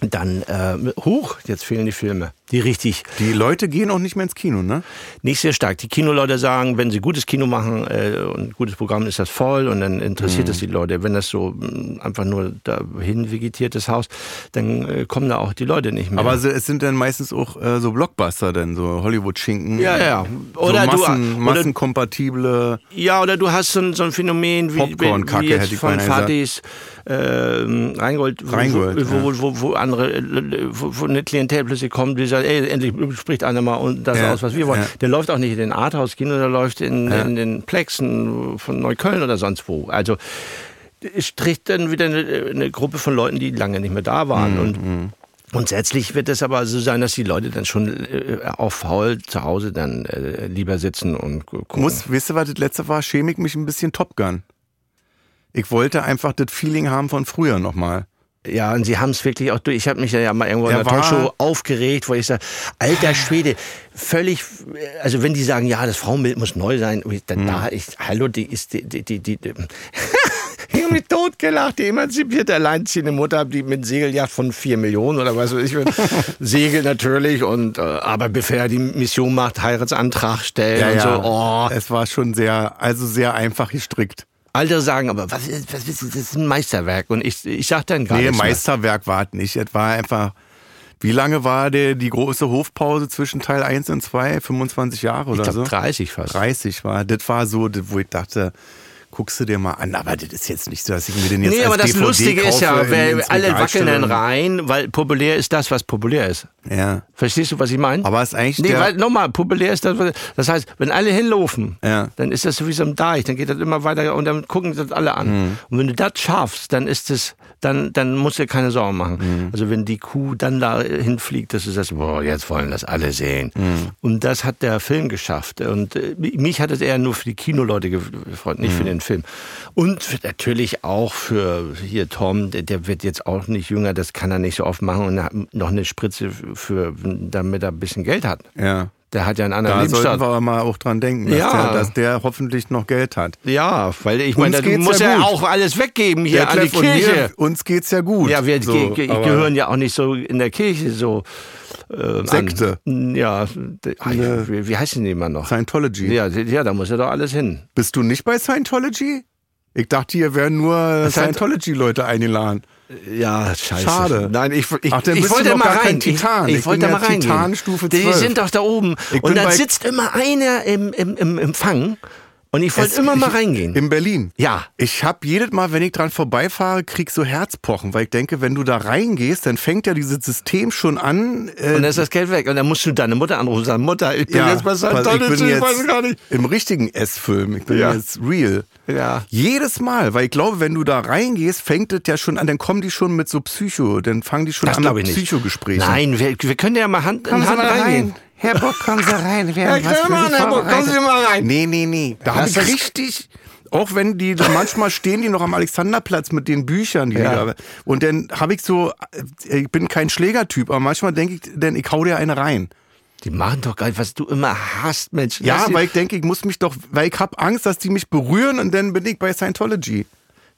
dann äh, hoch, jetzt fehlen die Filme, die richtig Die Leute gehen auch nicht mehr ins Kino, ne? nicht sehr stark. Die Kinoleute sagen, wenn sie gutes Kino machen äh, und gutes Programm ist das voll und dann interessiert das die Leute. Wenn das so mh, einfach nur dahin vegetiertes Haus, dann äh, kommen da auch die Leute nicht mehr. Aber es sind dann meistens auch äh, so Blockbuster, denn so Hollywood-Schinken. Ja, ja. Oder so du- Massen, oder- massenkompatible. Ja, oder du hast so ein, so ein Phänomen wie, wie jetzt hätte ich von. Fatis Rheingold, wo, Rheingold, wo, wo, wo, wo andere, äh, wo, wo eine Klientel plötzlich kommt, die sagt, ey, endlich spricht einer mal das Ja, aus, was wir wollen. ja. Der läuft auch nicht in den Arthouse-Kino, der läuft in, Ja. in den Plexen von Neukölln oder sonst wo. Also es stricht dann wieder eine, eine Gruppe von Leuten, die lange nicht mehr da waren. Mhm, Und Grundsätzlich wird es aber so sein, dass die Leute dann schon äh, auf faul zu Hause dann äh, lieber sitzen und gu- gucken. Muss, wisst ihr, was das letzte war? Schäme ich mich ein bisschen Top Gun. Ich wollte einfach das Feeling haben von früher nochmal. Ja, und sie haben es wirklich auch durch. Ich habe mich ja mal irgendwo in der Talkshow aufgeregt, wo ich sage, alter Schwede, völlig, also wenn die sagen, ja, das Frauenbild muss neu sein, dann Hm. da, ich, hallo, die ist, die, die, die, die, die ich habe mich totgelacht, die emanzipierte alleinziehende Mutter, die mit Segeljacht von vier Millionen oder was weiß ich, Segel natürlich und, äh, aber bevor er die Mission macht, Heiratsantrag stellen und so, oh. Es war schon sehr, also sehr einfach gestrickt. Andere sagen, aber was ist, was ist, das ist ein Meisterwerk und ich, ich sag dann gar Nee, nichts mehr. Meisterwerk war es nicht. Es war einfach. Wie lange war der, die große Hofpause zwischen Teil 1 und 2? 25 Jahre oder Ich so? glaube 30 fast. 30 war. Das war so, wo ich dachte, guckst du dir mal an, aber das ist jetzt nicht so, dass ich mir den jetzt Nee, als aber das DVD Lustige ist ja, in- alle wackeln dann rein, weil populär ist das, was populär ist. Ja. Verstehst du, was ich meine? Aber es ist eigentlich Nee, weil nochmal, populär ist das, was- das heißt, wenn alle hinlaufen, Ja. dann ist das so wie so ein Deich, dann geht das immer weiter und dann gucken das alle an. Mhm. Und wenn du das schaffst, dann ist es, dann, dann musst du dir keine Sorgen machen. Mhm. Also wenn die Kuh dann da hinfliegt, dass du sagst, boah, jetzt wollen das alle sehen. Mhm. Und das hat der Film geschafft. Und äh, mich hat es eher nur für die Kinoleute gefreut, nicht für Mhm. Den Film. Und natürlich auch für hier Tom, der, der wird jetzt auch nicht jünger, das kann er nicht so oft machen und noch eine Spritze für, damit er ein bisschen Geld hat. Ja. Der hat ja einen anderen Da sollten Lebensstandard. wir aber mal auch dran denken, dass, Ja. der, dass der hoffentlich noch Geld hat. Ja, weil ich Uns meine, du musst ja ja, auch alles weggeben hier Der an die Kleff und Kirche. mir, uns geht's ja gut. Ja, wir So, ge ge gehören ja auch nicht so in der Kirche so. Äh, Sekte. An, ja, ah, ja, wie, wie heißen die immer noch? Scientology. Ja, die- ja, da muss ja doch alles hin. Bist du nicht bei Scientology? Ich dachte, hier werden nur Scient- Scientology-Leute eingeladen. Ja, scheiße. Schade. Nein, ich, ich, Ach, ich wollte mal rein. Titan. Ich, Ich wollte mal ja reingehen. Titanstufe Die 12. sind doch da oben. Und dann sitzt immer einer im, im, im Empfang und ich wollte immer mal reingehen. In Berlin. Ja. Ich habe jedes Mal, wenn ich dran vorbeifahre, krieg so Herzpochen, weil ich denke, wenn du da reingehst, dann fängt ja dieses System schon an. Äh, Und dann ist das Geld weg. Und dann musst du deine Mutter anrufen und sagen, Mutter, ich bin jetzt bei pass- ich ich weiß gar nicht. im richtigen S-Film. Ich bin Ja. jetzt real. Ja. Jedes Mal, weil ich glaube, wenn du da reingehst, fängt es ja schon an, dann kommen die schon mit so Psycho, dann fangen die schon Das an mit. Psychogesprächen. Nein, wir, wir können ja mal Hand in Hand reingehen. rein. Herr Bock, kommen Sie rein. Wir Herr Krömer, Herr Bock, kommen. Sie mal rein. Nee, nee, nee. Da habe Das ich ist- richtig... Auch wenn die, manchmal stehen die noch am Alexanderplatz mit den Büchern, die Ja. da, und dann habe ich so, äh, ich bin kein Schlägertyp, aber manchmal denke ich, denn ich hau dir eine rein. Die machen doch gar nicht, was du immer hast, Mensch. Ja, weil ich denke, ich muss mich doch, weil ich habe Angst, dass die mich berühren und dann bin ich bei Scientology.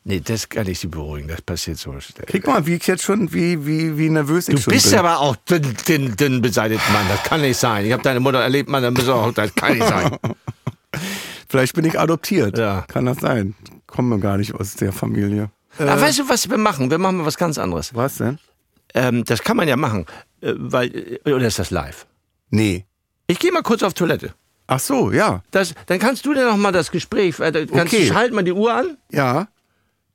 Nee, das kann ich sie beruhigen, das passiert so schnell. Guck mal, wie ich jetzt schon, wie, wie, wie nervös ich Du schon bist bin. aber auch dünn, dünn, dünn beseitigter Mann, das kann nicht sein. Ich habe deine Mutter erlebt, Mann, dann bist du auch, das kann nicht sein. Vielleicht bin ich adoptiert. Ja. Kann das sein? Komme gar nicht aus der Familie. Aber weißt du, was wir machen? Wir machen mal was ganz anderes. Was denn? Ähm, das kann man ja machen, äh, weil, äh, oder ist das live? Nee. Ich gehe mal kurz auf Toilette. Ach so, ja. Das, dann kannst du dir noch mal das Gespräch, äh, kannst, Okay. halt mal die Uhr an. Ja.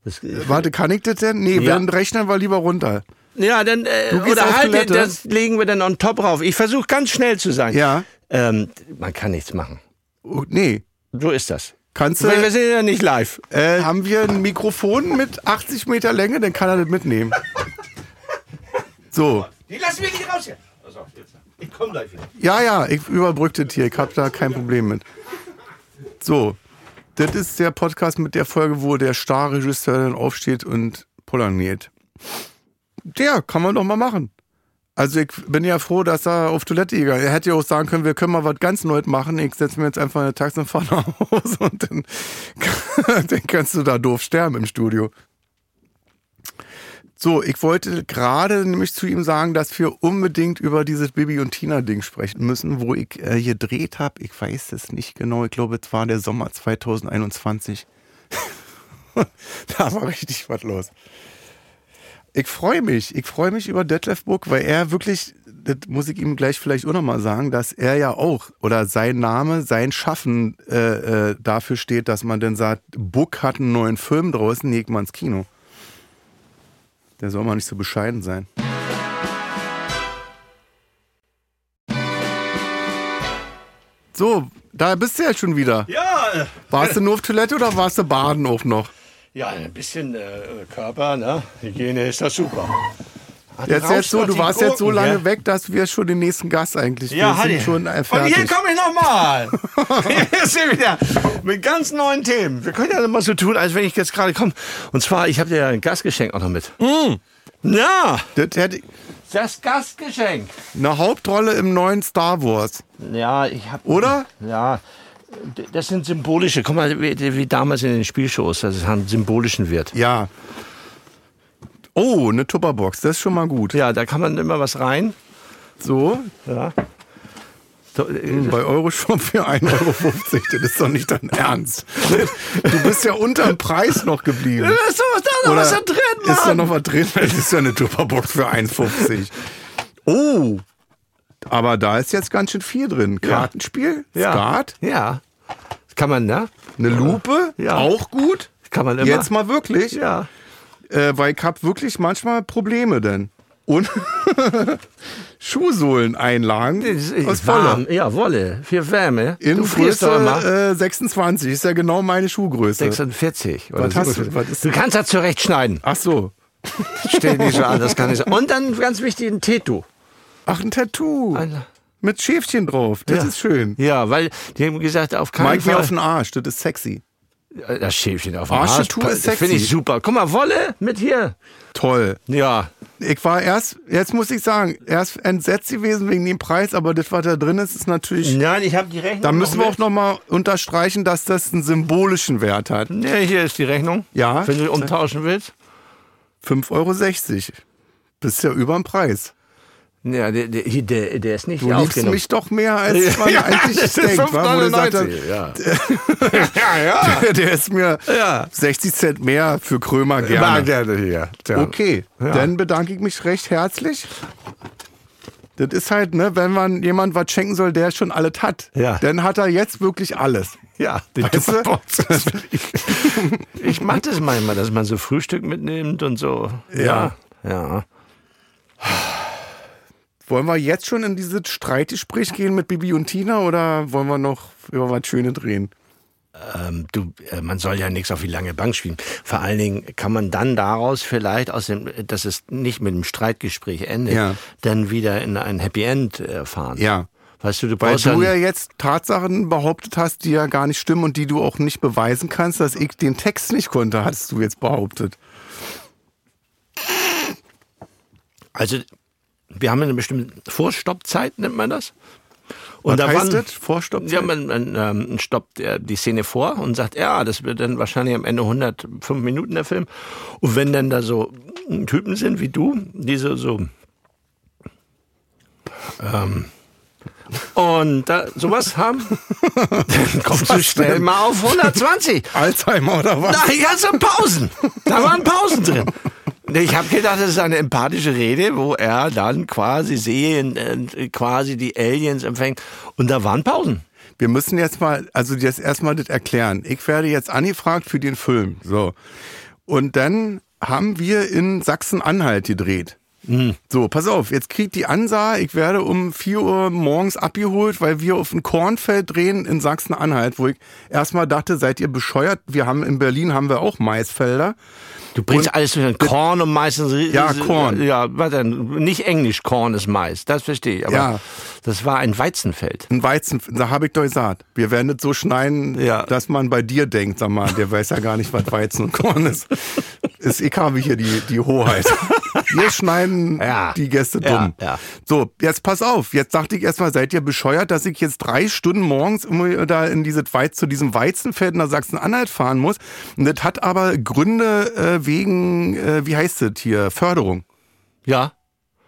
Das, Warte, kann ich das denn? Nee, Ja. dann rechnen wir lieber runter. Ja, dann äh, Du oder halt, Toilette? das legen wir dann on top rauf. Ich versuche ganz schnell zu sein. Ja. Ähm, man kann nichts machen. Oh, nee. So ist das. Kannst Weil wir du, sind ja nicht live. äh, haben wir ein Mikrofon mit 80 Meter Länge, dann kann er das mitnehmen. So. Die lassen wir nicht raus hier. Ich komme gleich wieder. Ja, ja, ich überbrückte das hier. Ich habe da kein Problem mit. So. Das ist der Podcast mit der Folge, wo der Starregisseur dann aufsteht und polarniert. Der kann man doch mal machen. Also ich bin ja froh, dass er auf Toilette gegangen ist. Er hätte ja auch sagen können, wir können mal was ganz Neues machen. Ich setze mir jetzt einfach eine Taxi und fahre nach Hause und dann, dann kannst du da doof sterben im Studio. So, ich wollte gerade nämlich zu ihm sagen, dass wir unbedingt über dieses Bibi und Tina Ding sprechen müssen, wo ich äh, gedreht habe. Ich weiß es nicht genau. Ich glaube, es war der Sommer 2021. da war richtig was los. Ich freue mich. Ich freue mich über Detlef Book, weil er wirklich, das muss ich ihm gleich vielleicht auch nochmal sagen, dass er ja auch oder sein Name, sein Schaffen äh, äh, dafür steht, dass man dann sagt, Book hat einen neuen Film draußen, legt mal ins Kino. Der soll mal nicht so bescheiden sein. So, da bist du ja schon wieder. Ja, äh, Warst du nur auf Toilette oder warst du baden auch noch? ja, ein bisschen äh, Körper, ne? Hygiene ist das super. Ach, Jetzt, jetzt so, du warst jetzt so Gurken, lange ja? weg, dass wir schon den nächsten Gast eigentlich Ja, wir sind schon äh, Und fertig. hier komme ich nochmal. hier sind wir wieder mit ganz neuen Themen. Wir können ja mal so tun, als wenn ich jetzt gerade komme. Und zwar, ich habe dir ja ein Gastgeschenk auch noch mit. Ja, das hätte das Gastgeschenk. eine Hauptrolle im neuen Star Wars, Ja, ich habe. oder? Ja, das sind symbolische. Guck mal, wie, wie damals in den Spielshows, das hat einen symbolischen Wert. Ja. Oh, eine Tupperbox, das ist schon mal gut. Ja, da kann man immer was rein. So, Ja. Äh, bei Euroshop für 1,50 Euro. Das ist doch nicht dein Ernst. Du bist ja unterm Preis noch geblieben. da ist doch da noch was da drin, Mann. Ist da noch was drin? Das ist ja eine Tupperbox für 1,50. Oh, aber da ist jetzt ganz schön viel drin. Kartenspiel, Skat, Ja. Kann man, ne? eine Lupe, Ja. auch gut. Kann man immer. Jetzt mal wirklich, Ja. Äh, weil ich habe wirklich manchmal Probleme denn. Und Schuhsohleneinlagen aus warm. Wolle. Ja, Wolle. Für Wärme. In du. Größe äh, 26 ist ja genau meine Schuhgröße. 46. oder Was hast du- was du kannst das zurechtschneiden. Ach so. Stell nicht so an, das kann ich. Und dann ganz wichtig ein Tattoo. Ach, ein Tattoo. Ein- Mit Schäfchen drauf. Das Ja. ist schön. Ja, weil die haben gesagt, auf keinen Mike mir Fall. auf den Arsch, das ist sexy. Das Schäfchen auf dem Arschtattoo Arsch. ist sexy. Finde ich super. Guck mal, Wolle mit hier. Toll. Ja. Ich war erst, jetzt muss ich sagen, erst entsetzt gewesen wegen dem Preis, aber das, was da drin ist, ist natürlich. Nein, ich habe die Rechnung. Da müssen wir noch auch nochmal unterstreichen, dass das einen symbolischen Wert hat. Ja, hier ist die Rechnung. Ja. Wenn du umtauschen willst. 5,60 Euro. Bist ja über dem Preis. Ja, der, der, der, ist nicht Du liebst mich doch mehr, als man eigentlich das ist denkt. wa? Wo 5,99. Ja. ja, ja. der, der ist mir Ja. 60 Cent mehr für Krömer Gerne. gerne. gerne hier. Ja. Okay, Ja. dann bedanke ich mich recht herzlich. Das ist halt, ne, wenn man jemand was schenken soll, der schon alles hat, Ja. dann hat er jetzt wirklich alles. Ja, die Weißt du? Ich mag das manchmal, dass man so Frühstück mitnimmt und so. Ja. Ja. ja. Wollen wir jetzt schon in dieses Streitgespräch gehen mit Bibi und Tina oder wollen wir noch über was Schönes reden? Ähm, du, äh, man soll ja nichts auf die lange Bank spielen. Vor allen Dingen kann man dann daraus vielleicht aus dem, dass es nicht mit einem Streitgespräch endet, Ja. dann wieder in ein Happy End äh, fahren. Ja. Weißt du, du Weil du ja jetzt Tatsachen behauptet hast, die ja gar nicht stimmen und die du auch nicht beweisen kannst, dass ich den Text nicht konnte, hast du jetzt behauptet. also wir haben eine bestimmte Vorstoppzeit, nennt man das. Und Was heißt waren- das? Vorstoppzeit? Ja, man, man ähm, stoppt äh, die Szene vor und sagt, ja, das wird dann wahrscheinlich am Ende 105 Minuten der Film. Und wenn dann da so Typen sind wie du, die so, so ähm, und da sowas haben, dann kommst du schnell mal auf 120. Alzheimer oder was? Nein, ganze Pausen. Da waren Pausen drin. Ich habe gedacht, das ist eine empathische Rede, wo er dann quasi sehen, äh, quasi die Aliens empfängt. Und da waren Pausen. Wir müssen jetzt mal, also jetzt erstmal das erklären. Ich werde jetzt angefragt für den Film. So. Und dann haben wir in Sachsen-Anhalt gedreht. So, pass auf, jetzt kriegt die Ansage, ich werde um 4 Uhr morgens abgeholt, weil wir auf ein Kornfeld drehen in Sachsen-Anhalt, wo ich erstmal dachte, seid ihr bescheuert? Wir haben in Berlin haben wir auch Maisfelder. Du bringst alles durch Korn und meistens. Ja, Korn. Ja, warte, nicht Englisch, Korn ist Mais, das verstehe ich. Aber Ja. das war ein Weizenfeld. Ein Weizen, da habe ich doch gesagt. Wir werden das so schneiden, Ja. dass man bei dir denkt, sag mal, der weiß ja gar nicht, was Weizen und Korn ist. ist ich habe hier die, die Hoheit. Wir schneiden Ja. die Gäste Ja, dumm. ja. So, jetzt pass auf. Jetzt dachte ich erstmal, seid ihr bescheuert, dass ich jetzt drei Stunden morgens immer da in diese Weiz, zu diesem Weizenfeld nach Sachsen-Anhalt fahren muss. Und das hat aber Gründe äh, wegen, äh, wie heißt das hier, Förderung. Ja.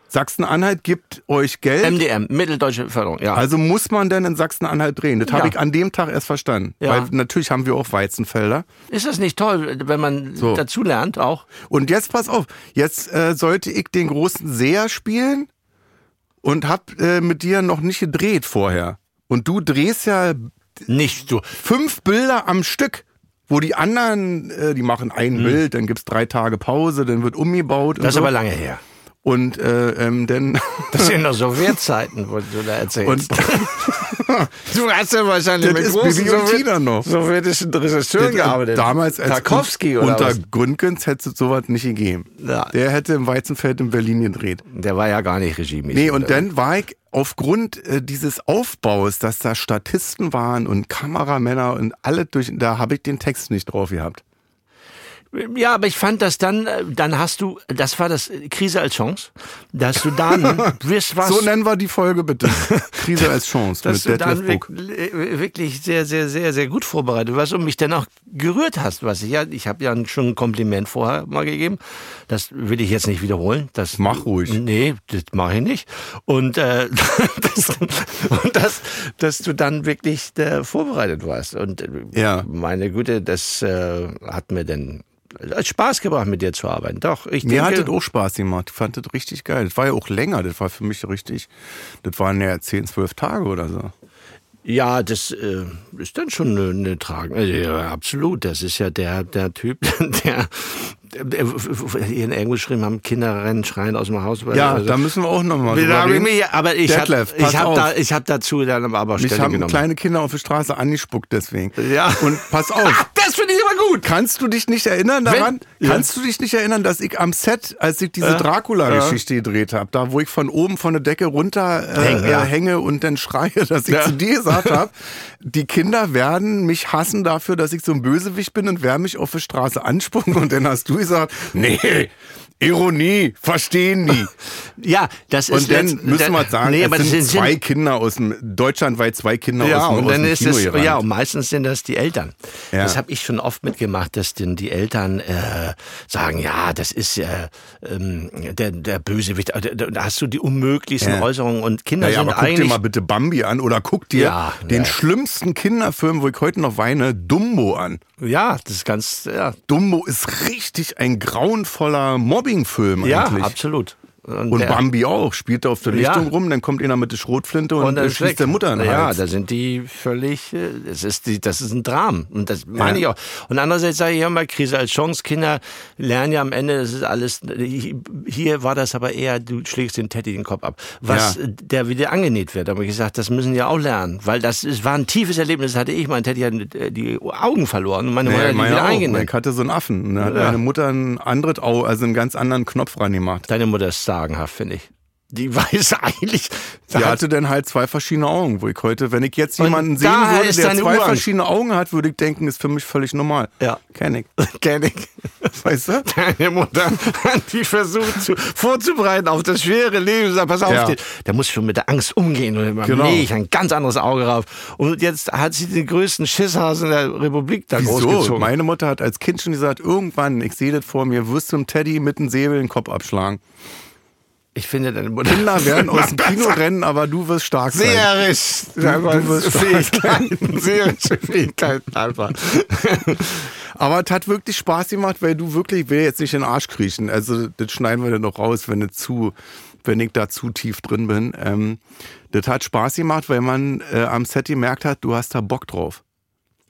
Sachsen-Anhalt gibt euch Geld. MDM, Mitteldeutsche Förderung, ja. Also muss man denn in Sachsen-Anhalt drehen? Das habe Ja. ich an dem Tag erst verstanden. Ja. Weil natürlich haben wir auch Weizenfelder. ist das nicht toll, wenn man So. dazu lernt auch? Und jetzt pass auf, jetzt äh, sollte ich den großen Seher spielen und hab äh, mit dir noch nicht gedreht vorher. Und du drehst ja Nicht so. fünf Bilder am Stück. Wo die anderen, äh, die machen ein Bild, dann gibt's drei Tage Pause, dann wird umgebaut. und. Das ist so. aber lange her. Und äh, ähm, dann Das sind noch Sowjetzeiten, wo du da erzählst. und du hast ja wahrscheinlich Das ist Bibi und Tina noch. sowjetischen Regisseuren gearbeitet. damals als Tarkovsky oder unter was? Gründgens hätte es sowas nicht gegeben. Ja. Der hätte im Weizenfeld in Berlin gedreht. Der war ja gar nicht Regime. Nee, und dann war ich aufgrund äh, dieses Aufbaus, dass da Statisten waren und Kameramänner und alle durch, da habe ich den Text nicht drauf gehabt. Ja, aber ich fand das dann, äh, dann hast du, das war das äh, Krise als Chance, dass du dann wirst was. So nennen wir die Folge bitte. Krise als Chance dass mit du dann Detlef äh, wirklich sehr, sehr, sehr, sehr gut vorbereitet warst und mich dann auch gerührt hast, was ich ja, ich habe ja schon ein Kompliment vorher mal gegeben. Das will ich jetzt nicht wiederholen. Das Mach ruhig. Nee, das mache ich nicht. Und, äh, das, und das, dass du dann wirklich äh, vorbereitet warst. Und Ja. meine Güte, das äh, hat mir dann hat Spaß gebracht, mit dir zu arbeiten. Doch, ich Mir hat denke, das auch Spaß gemacht. Ich fand das richtig geil. Das war ja auch länger. Das war für mich richtig, das waren ja 10, 12 Tage oder so. Ja, das äh, ist dann schon eine, eine Trage. Äh, Ja, absolut. Das ist ja der, der Typ, der, hier in irgendwo geschrieben haben, Kinder rennen, schreien aus dem Haus. Ja, Also, da müssen wir auch nochmal drüber reden. mich, aber ich habe ich hab da, ich hab dazu dann aber Mich Stellung haben genommen. kleine Kinder auf der Straße angespuckt deswegen. Ja. Und pass auf. das finde ich aber gut. Kannst du dich nicht erinnern daran? Wenn- Kannst du dich nicht erinnern, dass ich am Set, als ich diese Dracula-Geschichte gedreht habe, da wo ich von oben von der Decke runter äh, Häng, ja. äh, hänge und dann schreie, dass ich Ja. zu dir gesagt habe, die Kinder werden mich hassen dafür, dass ich so ein Bösewicht bin und werden mich auf der Straße anspucken. Und dann hast du gesagt, nee, Ironie, verstehen die. Ja, das ist Und dann letzt- müssen wir sagen, nee, es sind sind, zwei Kinder aus dem, deutschlandweit zwei Kinder Ja, aus dem, und aus dann dem ist Kino es, ja, und meistens sind das die Eltern. Ja. Das habe ich schon oft mitgemacht, dass denn die Eltern äh, sagen, ja, das ist äh, ähm, der, der Bösewicht. äh, Da hast du die unmöglichsten Ja. Äußerungen und Kinder Naja, sind aber guck dir eigentlich. mal bitte Bambi an oder guck dir Ja, den ja. schlimmsten Kinderfilm, wo ich heute noch weine, Dumbo an. ja, das ist ganz, ja, Dumbo ist richtig ein grauenvoller Mobbingfilm ja eigentlich. absolut. Und der- Bambi auch, spielt da auf der Ja. Lichtung rum, dann kommt einer mit der Schrotflinte und, dann äh, ist schießt der Mutter in den Ja, Hals. da sind die völlig, äh, das ist, die, das ist ein Dram. Und das meine Ja. ich auch. Und andererseits sage ich ja mal, Krise als Chance. Kinder lernen ja am Ende, das ist alles, hier war das aber eher, du schlägst den Teddy den Kopf ab. Was, Ja. äh, der wieder angenäht wird. Aber ich gesagt, das müssen die auch lernen. Weil das ist, war ein tiefes Erlebnis, das hatte ich. Mein Teddy hat äh, die Augen verloren und meine Mutter Ja, hat die wieder auch. eingenäht. Ich hatte so einen Affen. Und da hat Ja. meine Mutter ein anderes Auge, also einen ganz anderen Knopf reingemacht. Deine Mutter ist sagenhaft, finde ich. Die weiß eigentlich, Die hatte dann halt zwei verschiedene Augen, wo ich heute, wenn ich jetzt jemanden sehen würde, der zwei an- verschiedene Augen hat, würde ich denken, ist für mich völlig normal. Ja. Kenn ich. kenn ich. Weißt du? Deine Mutter hat die versucht zu, vorzubereiten auf das schwere Leben. Sag, pass auf, Ja. der, muss schon mit der Angst umgehen. Und immer, Genau. nee, ich ein ganz anderes Auge rauf. Und jetzt hat sie den größten Schisshaus in der Republik da Wieso? großgezogen. Meine Mutter hat als Kind schon gesagt, irgendwann, ich sehe das vor mir, wirst du einem Teddy mit einem Säbel den Kopf abschlagen. Ich finde deine Mutter... Kinder werden aus dem Kino rennen, aber du wirst stark sein. Seherisch. Du- du wirst Fähigkeiten. Seherische Fähigkeiten einfach. Aber es hat wirklich Spaß gemacht, weil du wirklich, ich will jetzt nicht in den Arsch kriechen. Also das schneiden wir dann noch raus, wenn, zu, wenn ich da zu tief drin bin. Ähm, das hat Spaß gemacht, weil man äh, am Set gemerkt hat, du hast da Bock drauf.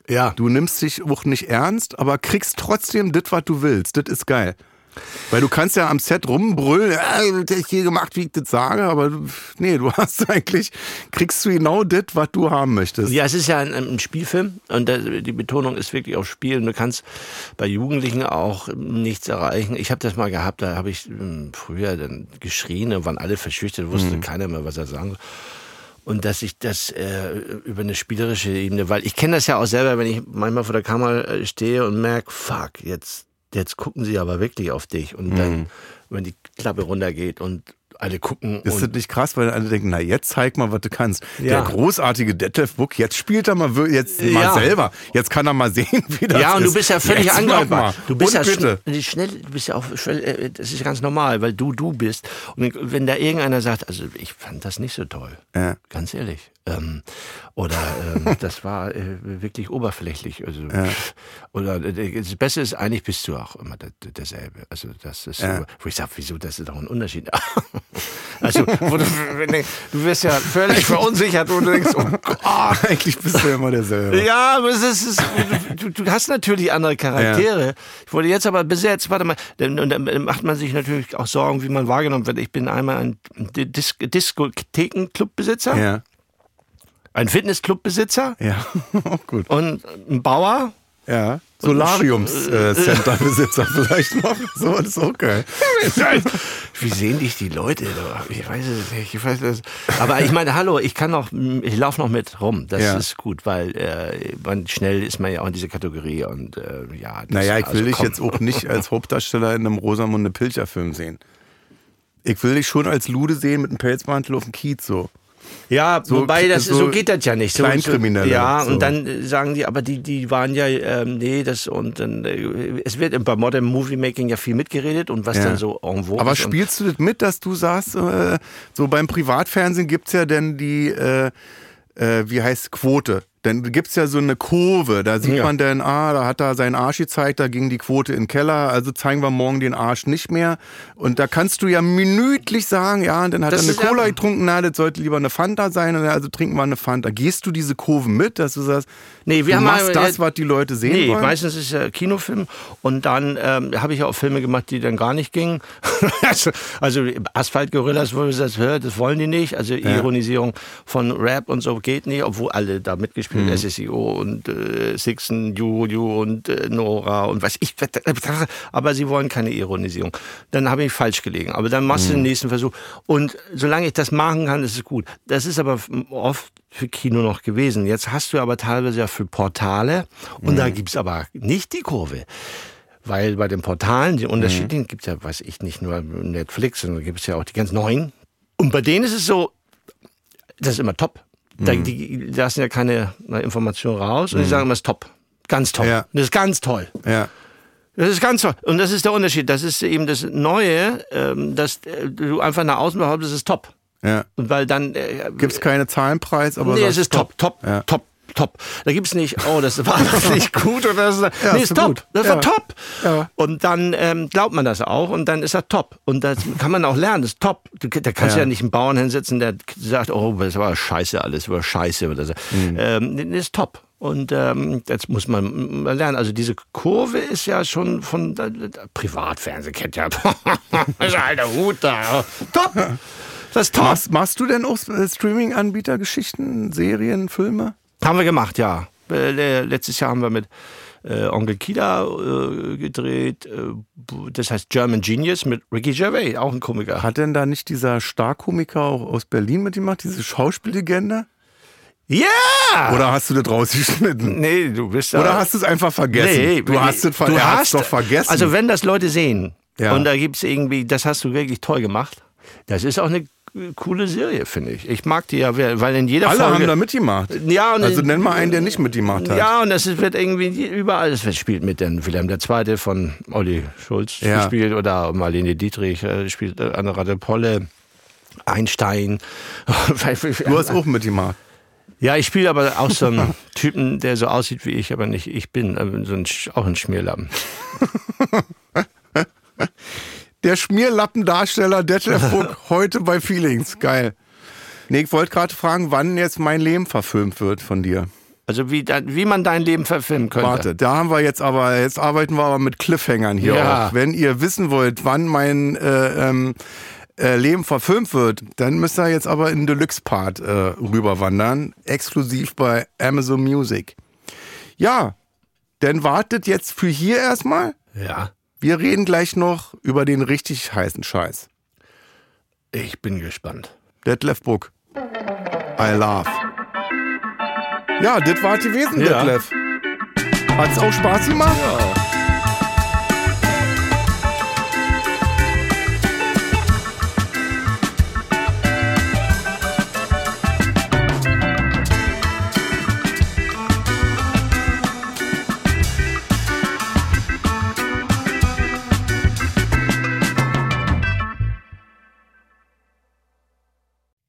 Ja. Du nimmst dich auch nicht ernst, aber kriegst trotzdem das, was du willst. Das ist geil. Weil du kannst ja am Set rumbrüllen, ja, das ich hier gemacht, wie ich das sage, aber nee, du hast eigentlich, kriegst du genau das, was du haben möchtest. Ja, es ist ja ein, ein Spielfilm und die Betonung ist wirklich auf Spiel und du kannst bei Jugendlichen auch nichts erreichen. Ich habe das mal gehabt, da habe ich hm, früher dann geschrien und waren alle verschüchtert, wusste mhm. keiner mehr, was er sagen soll und dass ich das äh, über eine spielerische Ebene, weil ich kenne das ja auch selber, wenn ich manchmal vor der Kamera äh, stehe und merke, fuck, jetzt, jetzt gucken sie aber wirklich auf dich und mhm. dann, wenn die Klappe runtergeht und alle gucken. Ist das nicht krass, weil alle denken, na jetzt zeig mal, was du kannst. Ja. Der großartige Detlef Book, jetzt spielt er mal jetzt mal ja. selber. Jetzt kann er mal sehen, wie das ist. Ja, und du bist ja völlig angreifbar. Du bist und ja bitte. schnell, du bist ja auch äh, das ist ganz normal, weil du du bist. Und wenn da irgendeiner sagt, also ich fand das nicht so toll, ja. ganz ehrlich. Ähm, oder ähm, das war äh, wirklich oberflächlich. Also, ja. Oder äh, das Beste ist, eigentlich bist du auch immer derselbe. Also das ist so, wo ich sage, wieso, das ist doch ein Unterschied. also du, du, wirst ja völlig verunsichert und du denkst, oh Gott. Eigentlich bist du ja immer derselbe. Ja, aber es ist, du, du, hast natürlich andere Charaktere. Ja. Ich wurde jetzt aber besetzt, warte mal, dann, dann macht man sich natürlich auch Sorgen, wie man wahrgenommen wird. Ich bin einmal ein Dis Diskothekenclubbesitzer. Ja. Ein Fitnessclubbesitzer. Ja, auch gut. Und ein Bauer. Ja. Solariums-Center-Besitzer äh, vielleicht noch. So, das ist geil. Wie sehen dich die Leute? Ich weiß es nicht. Ich weiß es. Aber ich meine, hallo, ich kann noch, ich laufe noch mit rum. Das ja. ist gut, weil äh, man, schnell ist man ja auch in dieser Kategorie und äh, ja. Naja, ich will also, dich jetzt auch nicht als Hauptdarsteller in einem Rosamunde Pilcher-Film sehen. Ich will dich schon als Lude sehen mit einem Pelzmantel auf dem Kiez so. Ja, so, wobei das so, so geht das ja nicht. So, Kleinkriminelle. Ja, so. und dann sagen die, aber die, die waren ja, ähm, nee, das und dann, äh, es wird bei Modern Movie Making ja viel mitgeredet und was ja. dann so en vogue Aber spielst du das mit, dass du sagst, äh, so beim Privatfernsehen gibt's ja denn die, äh, äh, wie heißt Quote? Dann gibt es ja so eine Kurve, da sieht ja. man dann, ah, da hat er seinen Arsch gezeigt, da ging die Quote in den Keller, also zeigen wir morgen den Arsch nicht mehr. Und da kannst du ja minütlich sagen, ja, und dann hat das er eine Cola ja getrunken, na, das sollte lieber eine Fanta sein, also trinken wir eine Fanta. Gehst du diese Kurven mit, dass du sagst, nee, wir du haben machst mal, das, was die Leute sehen nee, wollen? meistens ist es ja Kinofilm und dann ähm, habe ich auch Filme gemacht, die dann gar nicht gingen. also, also Asphalt-Gorillas, wo man das hört, das wollen die nicht. Also ja. Ironisierung von Rap und so geht nicht, obwohl alle da mitgespielt mhm. SSIO und äh, Sixen, Juju und äh, Nora und was ich. Aber sie wollen keine Ironisierung. Dann habe ich falsch gelegen. Aber dann machst du den mhm. nächsten Versuch. Und solange ich das machen kann, ist es gut. Das ist aber oft für Kino noch gewesen. Jetzt hast du aber teilweise ja für Portale und mhm. da gibt's aber nicht die Kurve. Weil bei den Portalen, die unterschiedlichen, mhm. gibt's ja, weiß ich, nicht nur Netflix, sondern gibt es ja auch die ganz neuen. Und bei denen ist es so, das ist immer top. Da, mhm. die lassen ja keine Information raus und die mhm. sagen immer, es ist top. Ganz toll. Ja. Das ist ganz toll. Ja. Das ist ganz toll. Und das ist der Unterschied. Das ist eben das Neue, ähm, dass äh, du einfach nach außen behauptest, es ist top. Ja. Und weil dann. Äh, Gibt es keine Zahlenpreis, aber. Nee, es ist top, top, top, ja. top top. Da gibt es nicht, oh, das war doch nicht gut oder das, ja, nee, ist top. Gut. Das ja. war top. Ja. Und dann ähm, glaubt man das auch und dann ist er top. Und das kann man auch lernen, das ist top. Du, da kannst ja. ja nicht einen Bauern hinsetzen, der sagt, oh, das war scheiße alles, das war scheiße oder so. Mhm. Ähm, das ist top. Und ähm, jetzt muss man lernen. Also diese Kurve ist ja schon von äh, Privatfernsehen kennt ja. das ist alter Hut da. Top. Das ist top. Machst, machst du denn auch Streaming-Anbieter Geschichten, Serien, Filme? Haben wir gemacht, ja. Äh, letztes Jahr haben wir mit äh, Onkel Kida äh, gedreht. Äh, das heißt German Genius mit Ricky Gervais, auch ein Komiker. Hat denn da nicht dieser Starkomiker auch aus Berlin mitgemacht, diese Schauspiellegende? Ja! Yeah! Oder hast du das rausgeschnitten? Nee, du bist da. Oder hast du es einfach vergessen? Nee, du hast es ver hast, doch vergessen. Also wenn das Leute sehen ja. und da gibt es irgendwie, das hast du wirklich toll gemacht. Das ist auch eine coole Serie, finde ich. Ich mag die ja, weil in jeder Alle Folge... haben da mitgemacht. Ja, und also nenn mal einen, der nicht mitgemacht hat. Ja, und das wird irgendwie überall, es wird spielt mit, denn Wilhelm II. von Olli Schulz ja. gespielt oder Marlene Dietrich äh, spielt äh, Anne Radepolle, Einstein. du hast auch mitgemacht. Ja, ich spiele aber auch so einen Typen, der so aussieht wie ich, aber nicht ich bin. So ein, auch ein Schmierlappen. Der Schmierlappendarsteller Detlef Fuck heute bei Feelings. Geil. Nee, ich wollte gerade fragen, wann jetzt mein Leben verfilmt wird von dir. Also wie, wie man dein Leben verfilmen könnte. Warte, da haben wir jetzt aber, jetzt arbeiten wir aber mit Cliffhangern hier Ja. auch. Wenn ihr wissen wollt, wann mein äh, ähm, äh, Leben verfilmt wird, dann müsst ihr jetzt aber in Deluxe-Part äh, rüberwandern. Exklusiv bei Amazon Music. Ja, dann wartet jetzt für hier erstmal. Ja. Wir reden gleich noch über den richtig heißen Scheiß. Ich bin gespannt. Detlef Book. I love. Ja, das war gewesen, Ja. Detlef. Hat's auch Spaß gemacht? Ja.